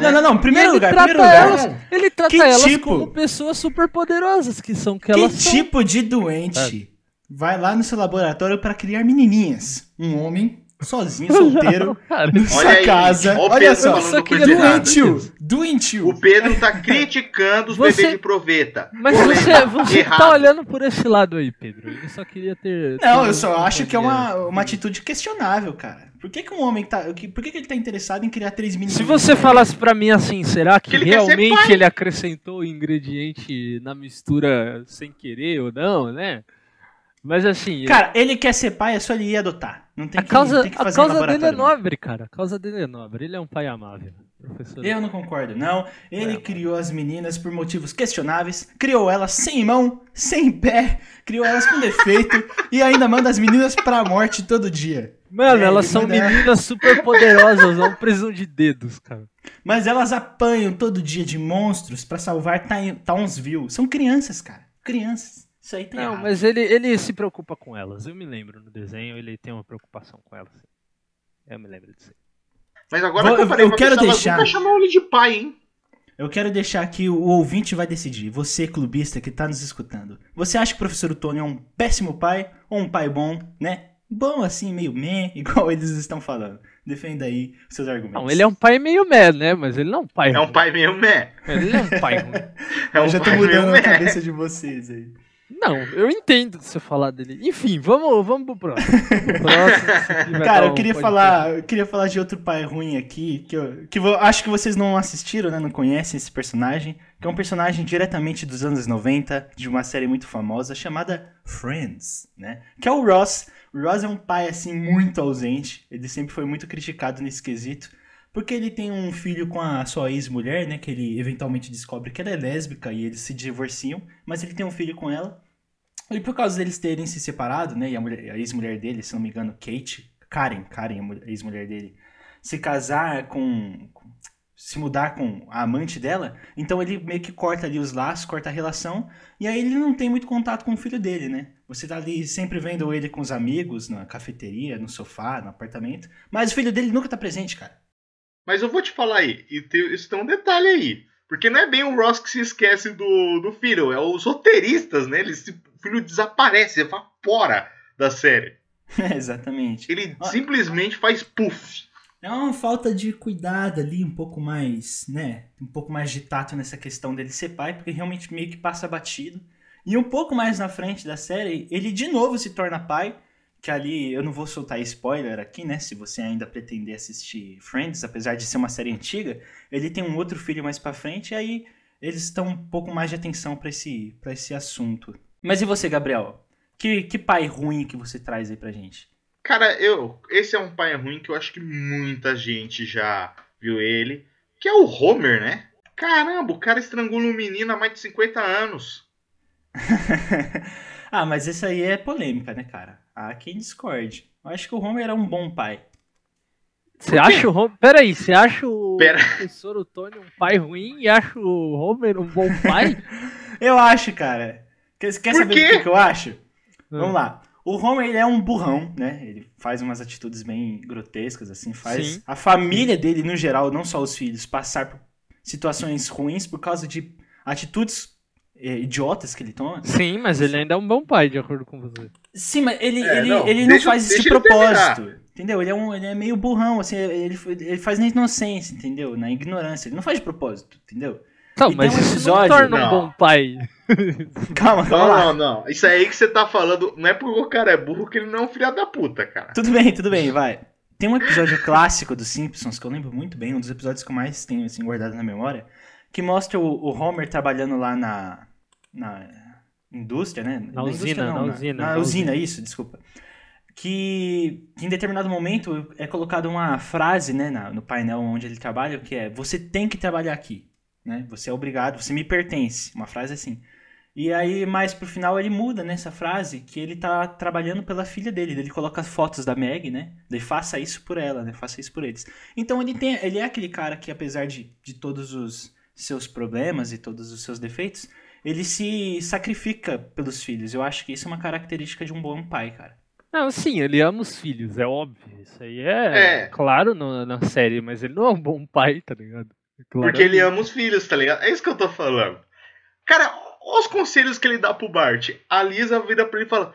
Não, não, não. Em primeiro ele lugar, trata primeiro lugar. elas, ele trata Que elas tipo? como pessoas super poderosas que são que, Que elas são. tipo de doente vai lá no seu laboratório pra criar menininhas? Um homem sozinho, solteiro, Cara, na Olha sua aí, casa. ó Olha Pedro só, só queria errada. doentio, doentio. O Pedro tá criticando os Você- bebês de proveta. Mas você, você Errado. tá olhando por esse lado aí, Pedro. Ele só queria ter. Não, eu só um acho que é uma, uma atitude questionável, cara. Por que, que um homem tá. que- Por que, que ele tá interessado em criar três meninas? Se você falasse pra mim assim, será que, Que ele realmente ele acrescentou o ingrediente na mistura sem querer ou não, né? Mas assim, Cara, ele quer ser pai, é só ele ir adotar. Não tem a que, causa, tem que a fazer causa um dele é nobre, cara. A causa dele é nobre. Ele é um pai amável. Professor. Eu não concordo, não. Ele É, criou as meninas por motivos questionáveis, criou elas sem mão, sem pé, criou elas com defeito e ainda manda as meninas pra morte todo dia. Mano, É, elas ele são manda- meninas super poderosas, não precisam de dedos, cara. Mas elas apanham todo dia de monstros pra salvar Town- Townsville. São crianças, cara. Crianças. Isso aí tá Não, errado. mas ele, ele se preocupa com elas. Eu me lembro no desenho, ele tem uma preocupação com elas. Eu me lembro disso. aí. Mas agora Vou- que eu parei eu quero deixar- nunca chamou ele de pai, hein? Eu quero deixar aqui, o ouvinte vai decidir. Você, clubista que tá nos escutando. Você acha que o professor Tony é um péssimo pai ou um pai bom, né? Bom assim, meio meh, igual eles estão falando. Defenda aí os seus argumentos. Não, ele é um pai meio mad, né? Mas ele não é um pai É um pai meio mé. Ele é um pai ruim. É Eu um já tô mudando a cabeça de vocês aí. Não, eu entendo você falar dele. Enfim, vamos, vamos pro próximo. Pro próximo, Cara, eu um queria podcast. falar, eu queria falar de outro pai ruim aqui, que eu que acho que vocês não assistiram, né, não conhecem esse personagem, que é um personagem diretamente dos anos 90, de uma série muito famosa chamada Friends, né? Que é o Ross. O Ross é um pai assim muito ausente, ele sempre foi muito criticado nesse quesito. Porque ele tem um filho com a sua ex-mulher, né? Que ele eventualmente descobre que ela é lésbica e eles se divorciam. Mas ele tem um filho com ela. E por causa deles terem se separado, né? E a, a ex-mulher dele, se não me engano, Kate, Karen, Karen, a ex-mulher dele, se casar com, com- se mudar com a amante dela, então ele meio que corta ali os laços, corta a relação, e aí ele não tem muito contato com o filho dele, né? Você tá ali sempre vendo ele com os amigos, na cafeteria, no sofá, no apartamento, mas o filho dele nunca tá presente, cara. Mas eu vou te falar aí, e tem, isso tem um detalhe aí. Porque não é bem o Ross que se esquece do, do filho, é os roteiristas, né? Ele, se- o filho desaparece, evapora da série. É, exatamente. Ele Ah. simplesmente faz puff. É uma falta de cuidado ali, um pouco mais, né? Um pouco mais de tato nessa questão dele ser pai, porque realmente meio que passa batido. E um pouco mais na frente da série, ele de novo se torna pai. Que ali, eu não vou soltar spoiler aqui, né? Se você ainda pretender assistir Friends, apesar de ser uma série antiga, ele tem um outro filho mais pra frente, e aí eles estão um pouco mais de atenção pra esse, pra esse assunto. Mas e você, Gabriel? Que, que pai ruim que você traz aí pra gente? Cara, eu. Esse é um pai ruim que eu acho que muita gente já viu ele. Que é o Homer, né? Caramba, o cara estrangula um menino há mais de 50 anos. ah, mas isso aí é polêmica, né, cara? Há quem discorde. Eu acho que o Homer era um bom pai. Você acha o Homer. Peraí, você acha o Pera. professor Otônio um pai ruim e acha o Homer um bom pai? eu acho, cara. Quer, quer saber quê? o que, que eu acho? Hum. Vamos lá. O Homer, ele é um burrão, né? Ele faz umas atitudes bem grotescas, assim. Faz Sim. a família dele, no geral, não só os filhos, passar por situações ruins por causa de atitudes idiotas que ele toma. Sim, mas ele ainda é um bom pai, de acordo com você. Sim, mas ele, É, ele, não, ele não deixa- faz isso de propósito. Entendeu? Ele é, um, ele é meio burrão, assim, ele, ele faz na inocência, entendeu? Na ignorância. Ele não faz de propósito, entendeu? Então, E mas um isso episódio- não torna um Não. bom pai. Calma, calma Não, lá. não, não. Isso aí que você tá falando não é porque o cara é burro que ele não é um filho da puta, cara. Tudo bem, tudo bem, vai. Tem um episódio clássico dos Simpsons que eu lembro muito bem, um dos episódios que eu mais tenho assim, guardado na memória, que mostra o, o Homer trabalhando lá na, na indústria, né? Na indústria usina, não, na usina, Na, na usina, isso, desculpa. Que em determinado momento é colocada uma frase né, na- no painel onde ele trabalha, que é você tem que trabalhar aqui. Né? Você é obrigado, você me pertence. Uma frase assim. E aí, mais pro final, ele muda nessa frase que ele tá trabalhando pela filha dele. Ele coloca fotos da Meg, né? Daí faça isso por ela, né? Faça isso por eles. Então ele tem. Ele é aquele cara que, apesar de, de todos os seus problemas e todos os seus defeitos, ele se sacrifica pelos filhos. Eu acho que isso é uma característica de um bom pai, cara. Não, sim, ele ama os filhos, é óbvio. Isso aí é, É. claro no- na série, mas ele não é um bom pai, tá ligado? Porque ele ama os filhos, tá ligado? É isso que eu tô falando. Cara, olha os conselhos que ele dá pro Bart. A Lisa vira pra ele e fala.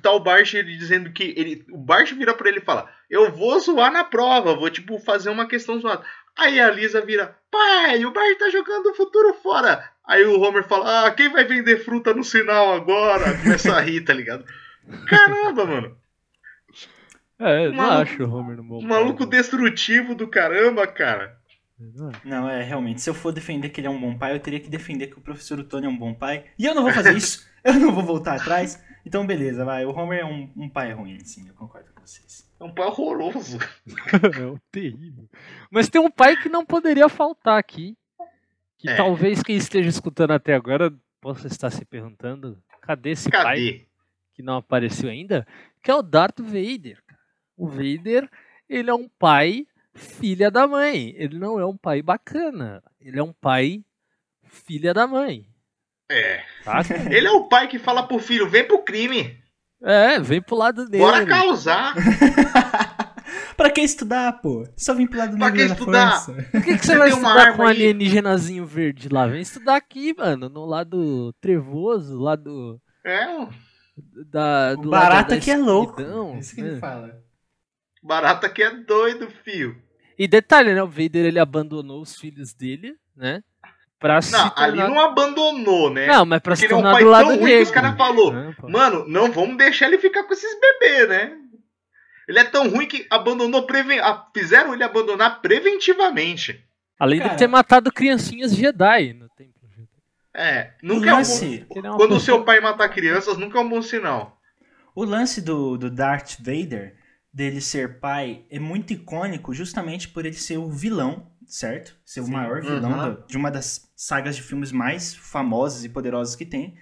Tá o Bart ele dizendo que. Ele, o Bart vira pra ele e fala: Eu vou zoar na prova, vou tipo fazer uma questão zoada. Aí a Lisa vira: Pai, o Bart tá jogando o futuro fora. Aí o Homer fala: Ah, quem vai vender fruta no sinal agora? Começa a rir, tá ligado? Caramba, mano. É, eu não Maluco- acho o Homer um bom pai. Maluco destrutivo do caramba, cara. Não é. Não, é realmente. Se eu for defender que ele é um bom pai, eu teria que defender que o professor Tony é um bom pai. E eu não vou fazer isso. eu não vou voltar atrás. Então, beleza, vai. O Homer é um, um pai ruim, sim. Eu concordo com vocês. É um pai horroroso. é um terrível. Mas tem um pai que não poderia faltar aqui. Que É. talvez quem esteja escutando até agora possa estar se perguntando: cadê esse pai Cadê? que não apareceu ainda? Que é o Darth Vader. O Vader, ele é um pai filha da mãe. Ele não é um pai bacana. Ele é um pai filha da mãe. É. Tá? Ele é o pai que fala pro filho: vem pro crime. é, vem pro lado dele. Bora causar. pra que estudar, pô? Só vim pro lado Pra negro que da estudar? força. Por que, que você Você vai estudar com um alienígenazinho verde lá? Vem estudar aqui, mano, no lado trevoso, lado É, um da do barata lado da que é louco. É isso que né? ele fala. barata que é doido, fio. E detalhe, né? O Vader ele abandonou os filhos dele, né? Pra se Não, ali tornar... não abandonou, né? Não, mas pra Porque se ele é um tornar pai do lado tão ruim que negro. os caras falou, né, pô? Mano, não vamos deixar ele ficar com esses bebês, né? Ele é tão ruim que abandonou preven... ah, fizeram ele abandonar preventivamente. Além Cara- de ter matado criancinhas Jedi no templo. Jedi. É, O nunca é um lance, bom... É Quando o seu pai matar crianças, nunca é um bom sinal. o lance do, do Darth Vader, dele ser pai, é muito icônico justamente por ele ser o vilão, certo? Ser o Sim. maior vilão Uhum. da- de uma das sagas de filmes mais famosas e poderosas que tem.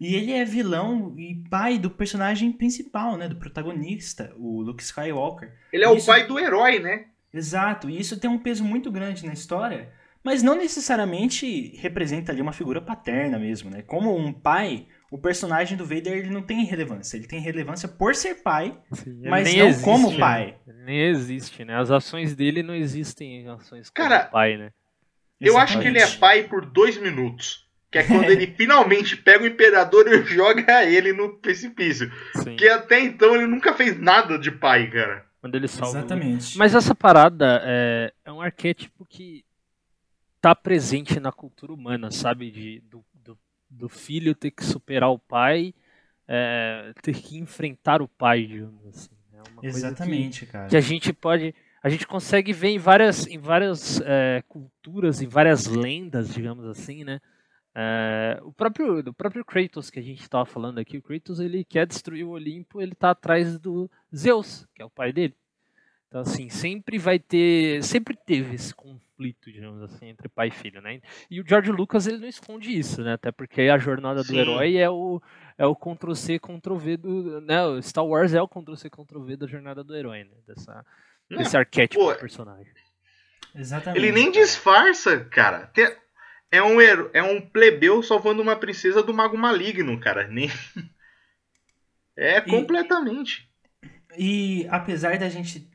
E ele é vilão e pai do personagem principal, né? Do protagonista, o Luke Skywalker. Ele é o Isso- pai do herói, né? Exato, e isso tem um peso muito grande na história, mas não necessariamente representa ali uma figura paterna mesmo, né? Como um pai, o personagem do Vader ele não tem relevância, ele tem relevância por ser pai, Sim, mas nem não existe, como né? pai. Nem existe, né? As ações dele não existem em ações como Cara, pai, né? Eu acho que ele é Exatamente. pai por dois minutos. Que é quando ele finalmente pega o imperador e joga ele no precipício. Sim. Que até então ele nunca fez nada de pai, cara. Quando ele salva Exatamente. Mas essa parada é, é um arquétipo que tá presente na cultura humana, sabe? De, do, do, do filho ter que superar o pai, é, ter que enfrentar o pai, digamos assim. É uma coisa Exatamente, cara. que, que a gente pode. A gente consegue ver em várias, em várias é, culturas, em várias lendas, digamos assim, né? É, o, próprio, o próprio Kratos que a gente estava falando aqui, o Kratos ele quer destruir o Olimpo, ele tá atrás do Zeus, que é o pai dele. Então, assim, sempre vai ter. Sempre teve esse conflito, digamos assim, entre pai e filho, né? E o George Lucas, ele não esconde isso, né? Até porque a jornada do Sim. herói é o, é o Ctrl-C, Ctrl-V do. Né? O Star Wars é o Ctrl-C, Ctrl-V da jornada do herói, né? Dessa, Não, desse arquétipo pô, do personagem. Exatamente. Ele nem disfarça, cara. Tem- É um, hero- é um plebeu salvando uma princesa do mago maligno, cara. Nem... É completamente. E apesar da gente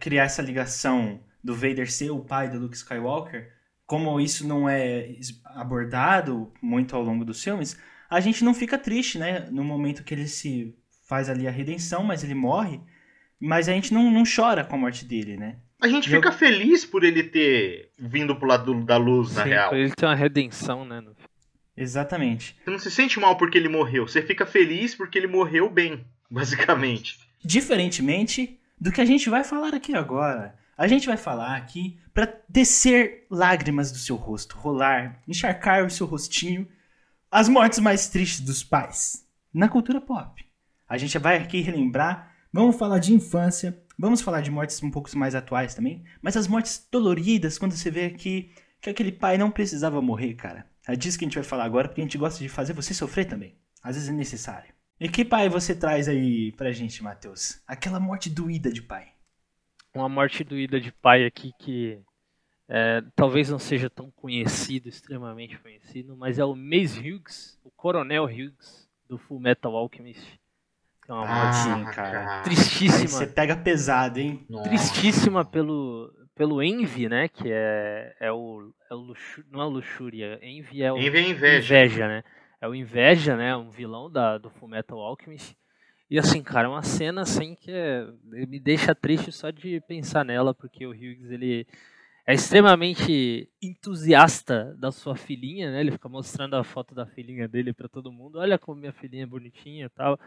criar essa ligação do Vader ser o pai do Luke Skywalker, como isso não é abordado muito ao longo dos filmes, a gente não fica triste, né? No momento que ele se faz ali a redenção, mas ele morre, mas a gente não, não chora com a morte dele, né? A gente Eu- fica feliz por ele ter vindo pro lado do- da luz, na Sim, real. pra ele tem uma redenção, né? Exatamente. Você não se sente mal porque ele morreu. Você fica feliz porque ele morreu bem, basicamente. Diferentemente do que a gente vai falar aqui agora. A gente vai falar aqui para descer lágrimas do seu rosto, rolar, encharcar o seu rostinho, as mortes mais tristes dos pais na cultura pop. A gente vai aqui relembrar, vamos falar de infância, vamos falar de mortes um pouco mais atuais também, mas as mortes doloridas quando você vê que, que aquele pai não precisava morrer, cara. É disso que a gente vai falar agora, porque a gente gosta de fazer você sofrer também. Às vezes é necessário. E que pai você traz aí pra gente, Matheus? Aquela morte doída de pai. Uma morte doída de pai aqui que é, talvez não seja tão conhecido, extremamente conhecido, mas é o Mace Hughes, o Coronel Hughes do Full Metal Alchemist. É uma morte sim, cara. Aí tristíssima. você pega pesado, hein? Nossa. tristíssima pelo, pelo Envy, né? Que é, é o. É o luxu, não é o Luxúria, Envy é o. Envy é inveja. Inveja, né? É o Inveja, né? Um vilão da, do Fullmetal Alchemist. E assim, cara, é uma cena assim que é, me deixa triste só de pensar nela, porque o Hughes, ele é extremamente entusiasta da sua filhinha, né? Ele fica mostrando a foto da filhinha dele pra todo mundo. Olha como minha filhinha é bonitinha e tal.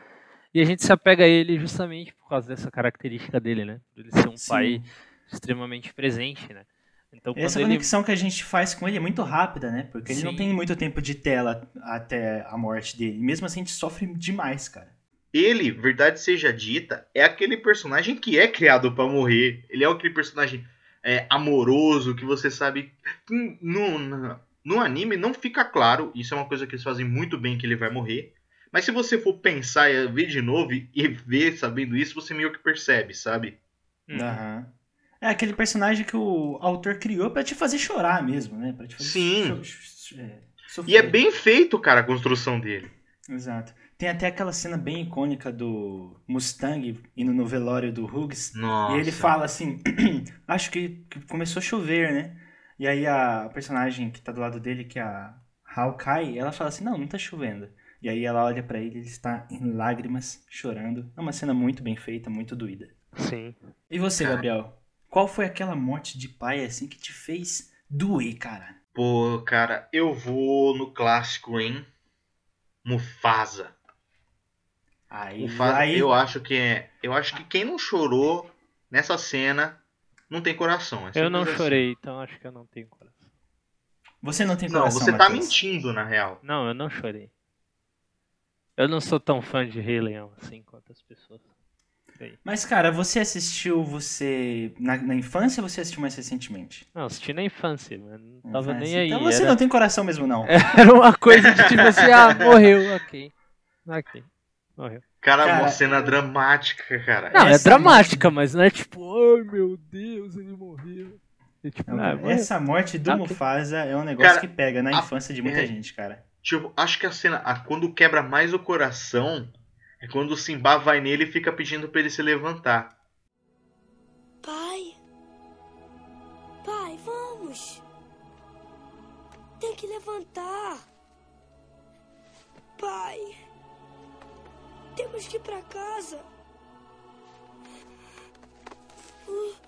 E a gente se apega a ele justamente por causa dessa característica dele, né? Por ele ser um Sim. pai extremamente presente, né? Então, Essa quando ele... conexão que a gente faz com ele é muito rápida, né? Porque ele não Sim. tem muito tempo de tela até a morte dele. Mesmo assim, a gente sofre demais, cara. Ele, verdade seja dita, é aquele personagem que é criado pra morrer. Ele é aquele personagem é, amoroso que você sabe. No, no, no anime não fica claro. Isso é uma coisa que eles fazem muito bem que ele vai morrer. Mas se você for pensar e ver de novo e ver sabendo isso, você meio que percebe, sabe? Uhum. Aham. É aquele personagem que o autor criou pra te fazer chorar mesmo, né? Pra te fazer Sim. cho- é, E sofrer. é bem feito, cara, a construção dele. Exato. Tem até aquela cena bem icônica do Mustang indo no velório do Hughes. Nossa. E ele fala assim: Acho que, que começou a chover, né? E aí a personagem que tá do lado dele, que é a Hawkeye, ela fala assim: Não, não tá chovendo. E aí ela olha pra ele, ele está em lágrimas, chorando. É uma cena muito bem feita, muito doída. Sim. E você. Gabriel? Qual foi aquela morte de pai assim que te fez doer, cara? Pô, cara, eu vou no clássico, hein? Mufasa. Aí, Mufasa, aí eu acho que é. Eu acho que quem não chorou nessa cena não tem coração. é Eu não assim. chorei, então acho que eu não tenho coração. você não tem Não, coração, você tá Matheus. mentindo, na real. Não, eu não chorei. Eu não sou tão fã de Rei Leão assim quanto as pessoas. Mas, cara, você assistiu você na, na infância ou você assistiu mais recentemente? Não, assisti na infância, mas não tava Infância. nem aí. Então você era, não tem coração mesmo, não. era uma coisa de tipo assim, ah, morreu, ok. Ok, morreu. Cara, Cara, uma cena dramática, cara. Não, é Essa dramática, mas não é tipo, ai meu Deus, ele morreu. É tipo, Não, ah, morreu. Essa morte do Ah. Mufasa é um negócio Cara, que pega na a- infância de muita é. gente, cara. Tipo, acho que a cena. a- quando quebra mais o coração é quando o Simba vai nele e fica pedindo pra ele se levantar. Pai. Pai, vamos. Tem que levantar. Pai. Temos que ir pra casa. Uh.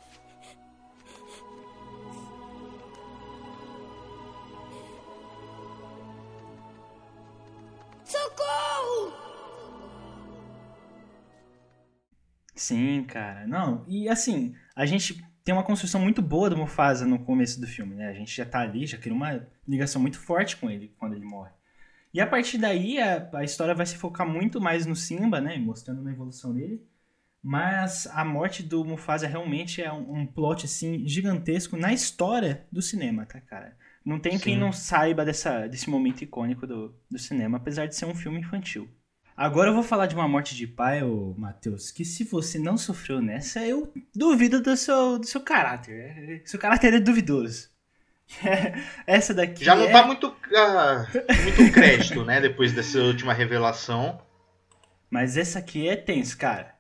Socorro! Sim, cara. Não, e assim, a gente tem uma construção muito boa do Mufasa no começo do filme, né? A gente já tá ali, já cria uma ligação muito forte com ele quando ele morre. E a partir daí, a, a história vai se focar muito mais no Simba, né? Mostrando a evolução dele. Mas a morte do Mufasa realmente é um, um plot, assim, gigantesco na história do cinema, tá, cara? Não tem quem Sim. não saiba dessa, desse momento icônico do, do cinema, apesar de ser um filme infantil. Agora eu vou falar de uma morte de pai, ô Matheus, que se você não sofreu nessa, eu duvido do seu, do seu caráter. Seu caráter é duvidoso. Essa daqui Já não é... tá muito, ah, muito crédito, né? Depois dessa última revelação. Mas essa aqui é tenso, cara.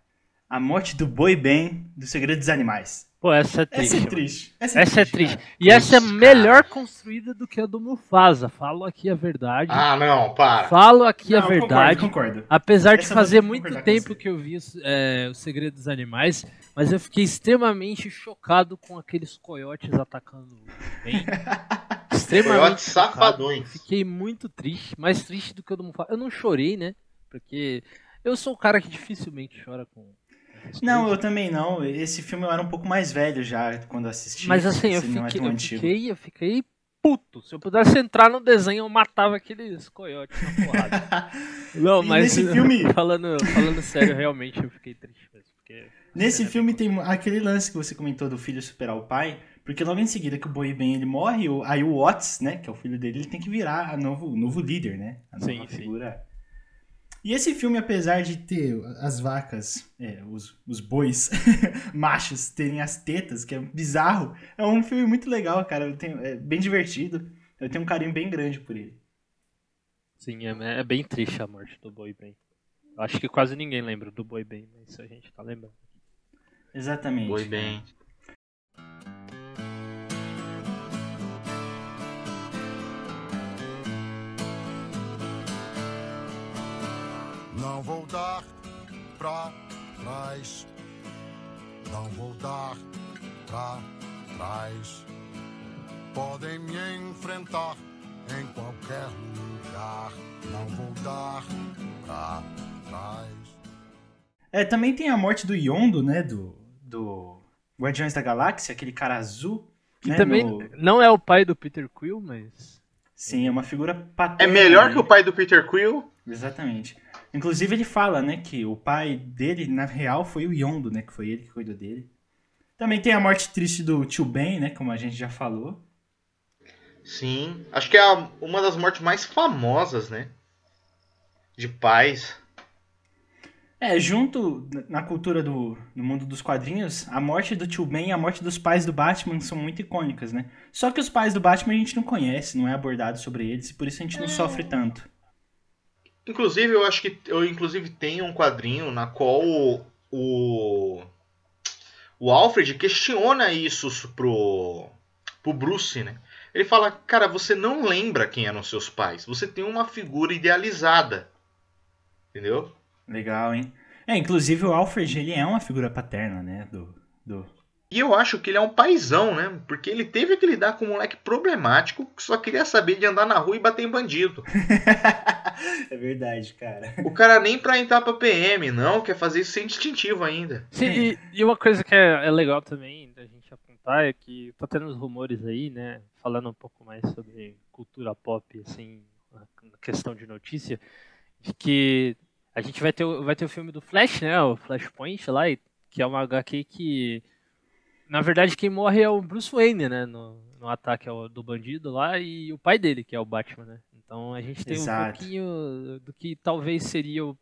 A morte do Boi Ben do Segredo dos Animais. Pô, essa é triste. Essa é triste. Essa é triste. cara. E essa é melhor construída do que a do Mufasa. Falo aqui a verdade. Ah, não, para. Falo aqui Não, a verdade. Concordo, concordo. Apesar de Essa eu vou fazer muito tempo que eu vi é, O Segredo dos Animais, mas eu fiquei extremamente chocado com aqueles coiotes atacando o bem. extremamente Coiotes chocado. safadões. Fiquei muito triste, mais triste do que o do Mufasa. Eu não chorei, né? Porque eu sou o cara que dificilmente chora com. Não, eu também não. Esse filme eu era um pouco mais velho já quando assisti. Mas assim, eu é fiquei, tão eu fiquei, eu fiquei puto. Se eu pudesse entrar no desenho, eu matava aqueles coiotes na porrada. Não, mas nesse filme- falando, falando sério, realmente eu fiquei triste mesmo. Porque Nesse filme tem aquele lance que você comentou do filho superar o pai, porque logo em seguida que o Boi Ben ele morre, aí o Watts, né, que é o filho dele, ele tem que virar a novo, o novo líder, né? A nova Sim, sim. E esse filme, apesar de ter as vacas, é, os, os bois machos terem as tetas, que é bizarro, é um filme muito legal, cara. Eu tenho, é bem divertido. Eu tenho um carinho bem grande por ele. Sim, é, é bem triste a morte do Boi Ben. Acho que quase ninguém lembra do Boi Ben, mas a gente tá lembrando. Exatamente. Foi bem. Não vou dar pra trás. Não vou dar pra trás. Podem me enfrentar em qualquer lugar. Não vou dar pra trás. É, também tem a morte do Yondo, né, do, do Guardiões da Galáxia, aquele cara azul. Que né, também no- não é o pai do Peter Quill, mas. Sim, é uma figura É paterna. melhor né? que o pai do Peter Quill? Exatamente. Inclusive ele fala, né, que o pai dele, na real, foi o Yondo, né, que foi ele que cuidou dele. Também tem a morte triste do tio Ben, né, como a gente já falou. Sim. Acho que é a- uma das mortes mais famosas, né? De pais. É, junto na cultura do no mundo dos quadrinhos, a morte do tio Ben e a morte dos pais do Batman são muito icônicas, né? Só que os pais do Batman a gente não conhece, não é abordado sobre eles, e por isso a gente não sofre tanto. Inclusive, eu acho que eu inclusive tenho um quadrinho na qual o, o, o Alfred questiona isso pro, pro Bruce, né? Ele fala, cara, você não lembra quem eram seus pais. Você tem uma figura idealizada. Entendeu? Legal, hein? É, inclusive o Alfred, ele é uma figura paterna, né, do... do... E eu acho que ele é um paizão, né? Porque ele teve que lidar com um moleque problemático que só queria saber de andar na rua e bater em bandido. é verdade, cara. O cara nem pra entrar pra PM, não, quer fazer isso sem distintivo ainda. Sim, e, e uma coisa que é, é legal também da gente apontar é que tá tendo uns rumores aí, né? Falando um pouco mais sobre cultura pop, assim, na questão de notícia, de que a gente vai ter, o- vai ter o filme do Flash, né? O Flashpoint lá, que é uma HQ que. Na verdade, quem morre é o Bruce Wayne, né? No, no ataque ao- do bandido lá, e o pai dele, que é o Batman, né? Então a gente tem um Exato. pouquinho do que talvez seria o,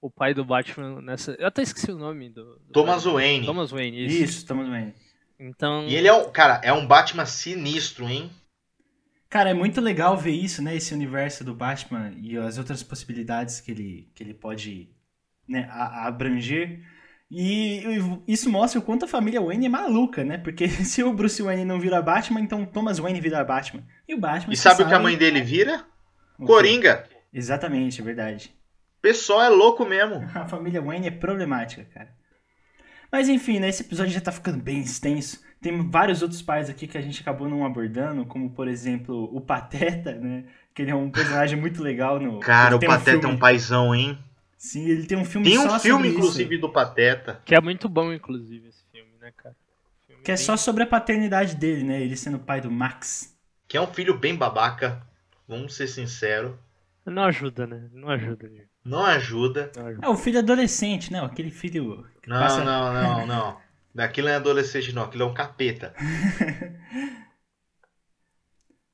o pai do Batman nessa. Eu até esqueci o nome do. do Thomas Batman. Wayne. Thomas Wayne, isso. Isso, estamos bem. Então. E ele é um. Cara, é um Batman sinistro, hein? Cara, é muito legal ver isso, né? Esse universo do Batman e as outras possibilidades que ele, que ele pode né, a- a abranger. E isso mostra o quanto a família Wayne é maluca, né? Porque se o Bruce Wayne não vira Batman, então Thomas Wayne vira Batman. E o Batman. E você sabe o que a mãe dele vira? O quê? Coringa. Exatamente, é verdade. O pessoal é louco mesmo. A família Wayne é problemática, cara. Mas enfim, né, esse episódio já tá ficando bem extenso. Tem vários outros pais aqui que a gente acabou não abordando, como por exemplo o Pateta, né? Que ele é um personagem muito legal no. Cara, o Pateta é filme- um paizão, hein? Sim, ele tem um filme Tem só um filme, sobre isso. inclusive, do Pateta. Que é muito bom, inclusive, esse filme, né, cara? Filme Que é só sobre a paternidade dele, né? Ele sendo pai do Max. Que é um filho bem babaca, vamos ser sinceros. Não ajuda, né? Não ajuda. gente. Não ajuda. É o filho adolescente, né? Aquele filho que Não, passa... não, não, não. Daquilo não é adolescente, não. Aquilo é um capeta.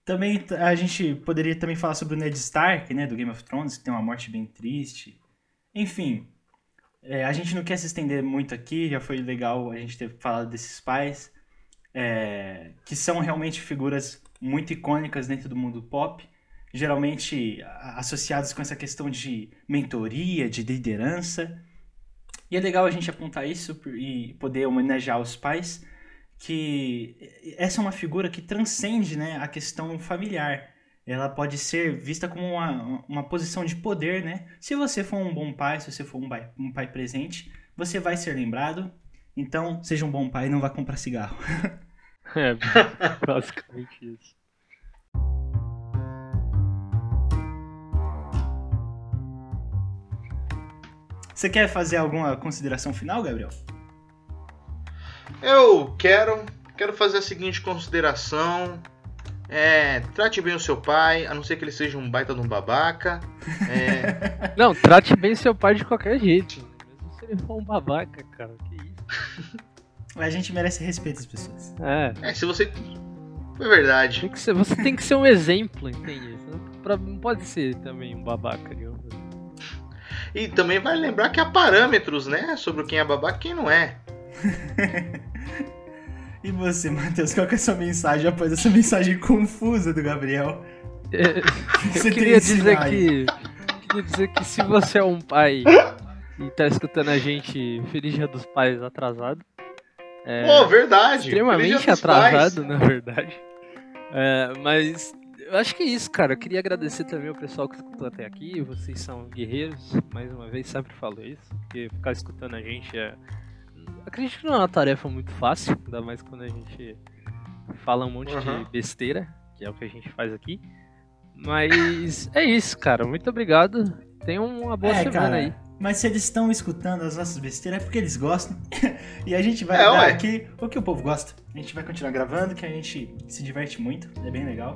Também a gente poderia também falar sobre o Ned Stark, né? Do Game of Thrones, que tem uma morte bem triste. Enfim, é, a gente não quer se estender muito aqui, já foi legal a gente ter falado desses pais, é, que são realmente figuras muito icônicas dentro do mundo pop, geralmente associadas com essa questão de mentoria, de liderança. E é legal a gente apontar isso e poder homenagear os pais, que essa é uma figura que transcende né, a questão familiar. Ela pode ser vista como uma, uma posição de poder, né? Se você for um bom pai, se você for um pai, um pai presente, você vai ser lembrado. Então, seja um bom pai e não vá comprar cigarro. É, basicamente isso. Você quer fazer alguma consideração final, Gabriel? Eu quero, quero fazer a seguinte consideração. É, trate bem o seu pai, a não ser que ele seja um baita de um babaca. É, Não, trate bem seu pai de qualquer jeito. Mesmo se ele for um babaca, cara. Que isso? A gente merece respeito às pessoas. É. é, se você. É verdade. Tem que ser, você tem que ser um exemplo, entende? Você não, pode ser também um babaca. digamos assim. E também vai lembrar que há parâmetros, né? Sobre quem é babaca e quem não é. E você, Matheus, qual que é a sua mensagem após essa mensagem confusa do Gabriel? É, Você eu queria dizer que. Queria dizer que se você é um pai e tá escutando a gente, feliz dia dos pais atrasado. É, Pô, verdade. Extremamente atrasado, Pais. na verdade. É, mas eu acho que é isso, cara. Eu queria agradecer também ao pessoal que escutou até aqui. Vocês são guerreiros, mais uma vez, sempre falo isso. Porque ficar escutando a gente é. Acredito que não é uma tarefa muito fácil, ainda mais quando a gente fala um monte Uhum. de besteira, que é o que a gente faz aqui. Mas é isso, cara. Muito obrigado. Tenham uma boa é, semana cara, aí. mas se eles estão escutando as nossas besteiras é porque eles gostam. e a gente vai É, dar ué. aqui o que o povo gosta. A gente vai continuar gravando, que a gente se diverte muito, é bem legal.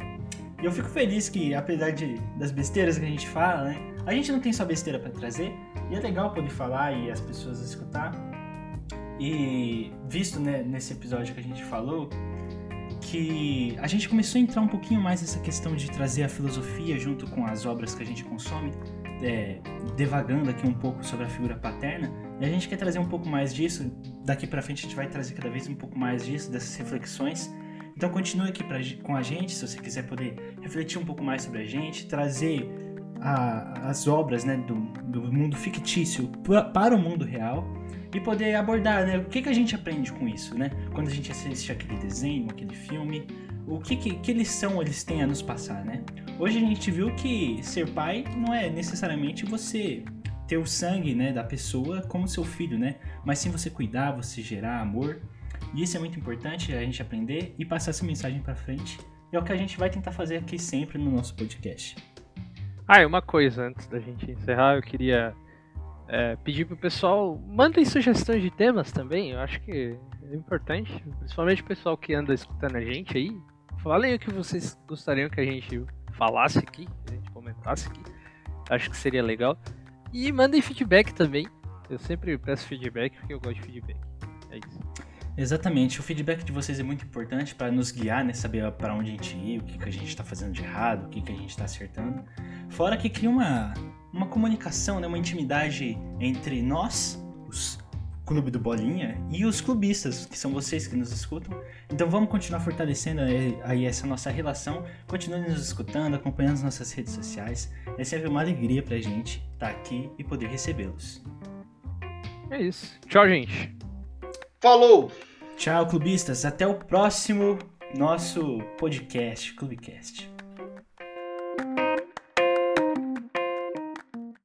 E eu fico feliz que, apesar de, das besteiras que a gente fala, né? A gente não tem só besteira pra trazer. E é legal poder falar e as pessoas escutar. E visto né, nesse episódio que a gente falou, que a gente começou a entrar um pouquinho mais nessa questão de trazer a filosofia junto com as obras que a gente consome, é, devagando aqui um pouco sobre a figura paterna, e a gente quer trazer um pouco mais disso. Daqui pra frente a gente vai trazer cada vez um pouco mais disso, dessas reflexões. Então continue aqui pra, com a gente, se você quiser poder refletir um pouco mais sobre a gente, trazer a- as obras né, do, do mundo fictício para o mundo real e poder abordar né, o que, que a gente aprende com isso, né? Quando a gente assiste aquele desenho, aquele filme, o que, que, que lição eles têm a nos passar, né? Hoje a gente viu que ser pai não é necessariamente você ter o sangue né, da pessoa como seu filho, né? Mas sim você cuidar, você gerar amor. E isso é muito importante a gente aprender e passar essa mensagem pra frente. É o que a gente vai tentar fazer aqui sempre no nosso podcast. Ah, e uma coisa antes da gente encerrar, eu queria é, pedir pro pessoal, mandem sugestões de temas também, eu acho que é importante, principalmente o pessoal que anda escutando a gente aí. Falem o que vocês gostariam que a gente falasse aqui, que a gente comentasse aqui. Acho que seria legal. E mandem feedback também. Eu sempre peço feedback porque eu gosto de feedback. É isso. Exatamente, o feedback de vocês é muito importante para nos guiar, né? Saber para onde a gente ir, o que, que a gente está fazendo de errado, o que, que a gente está acertando. Fora que cria uma, uma comunicação, né? uma intimidade entre nós, os Clube do Bolinha, e os clubistas, que são vocês que nos escutam. Então vamos continuar fortalecendo aí aí essa nossa relação. Continue nos escutando, acompanhando as nossas redes sociais. É sempre uma alegria pra gente estar aqui e poder recebê-los. É isso. Tchau, gente. Falou! Tchau, clubistas. Até o próximo nosso podcast, Clubecast.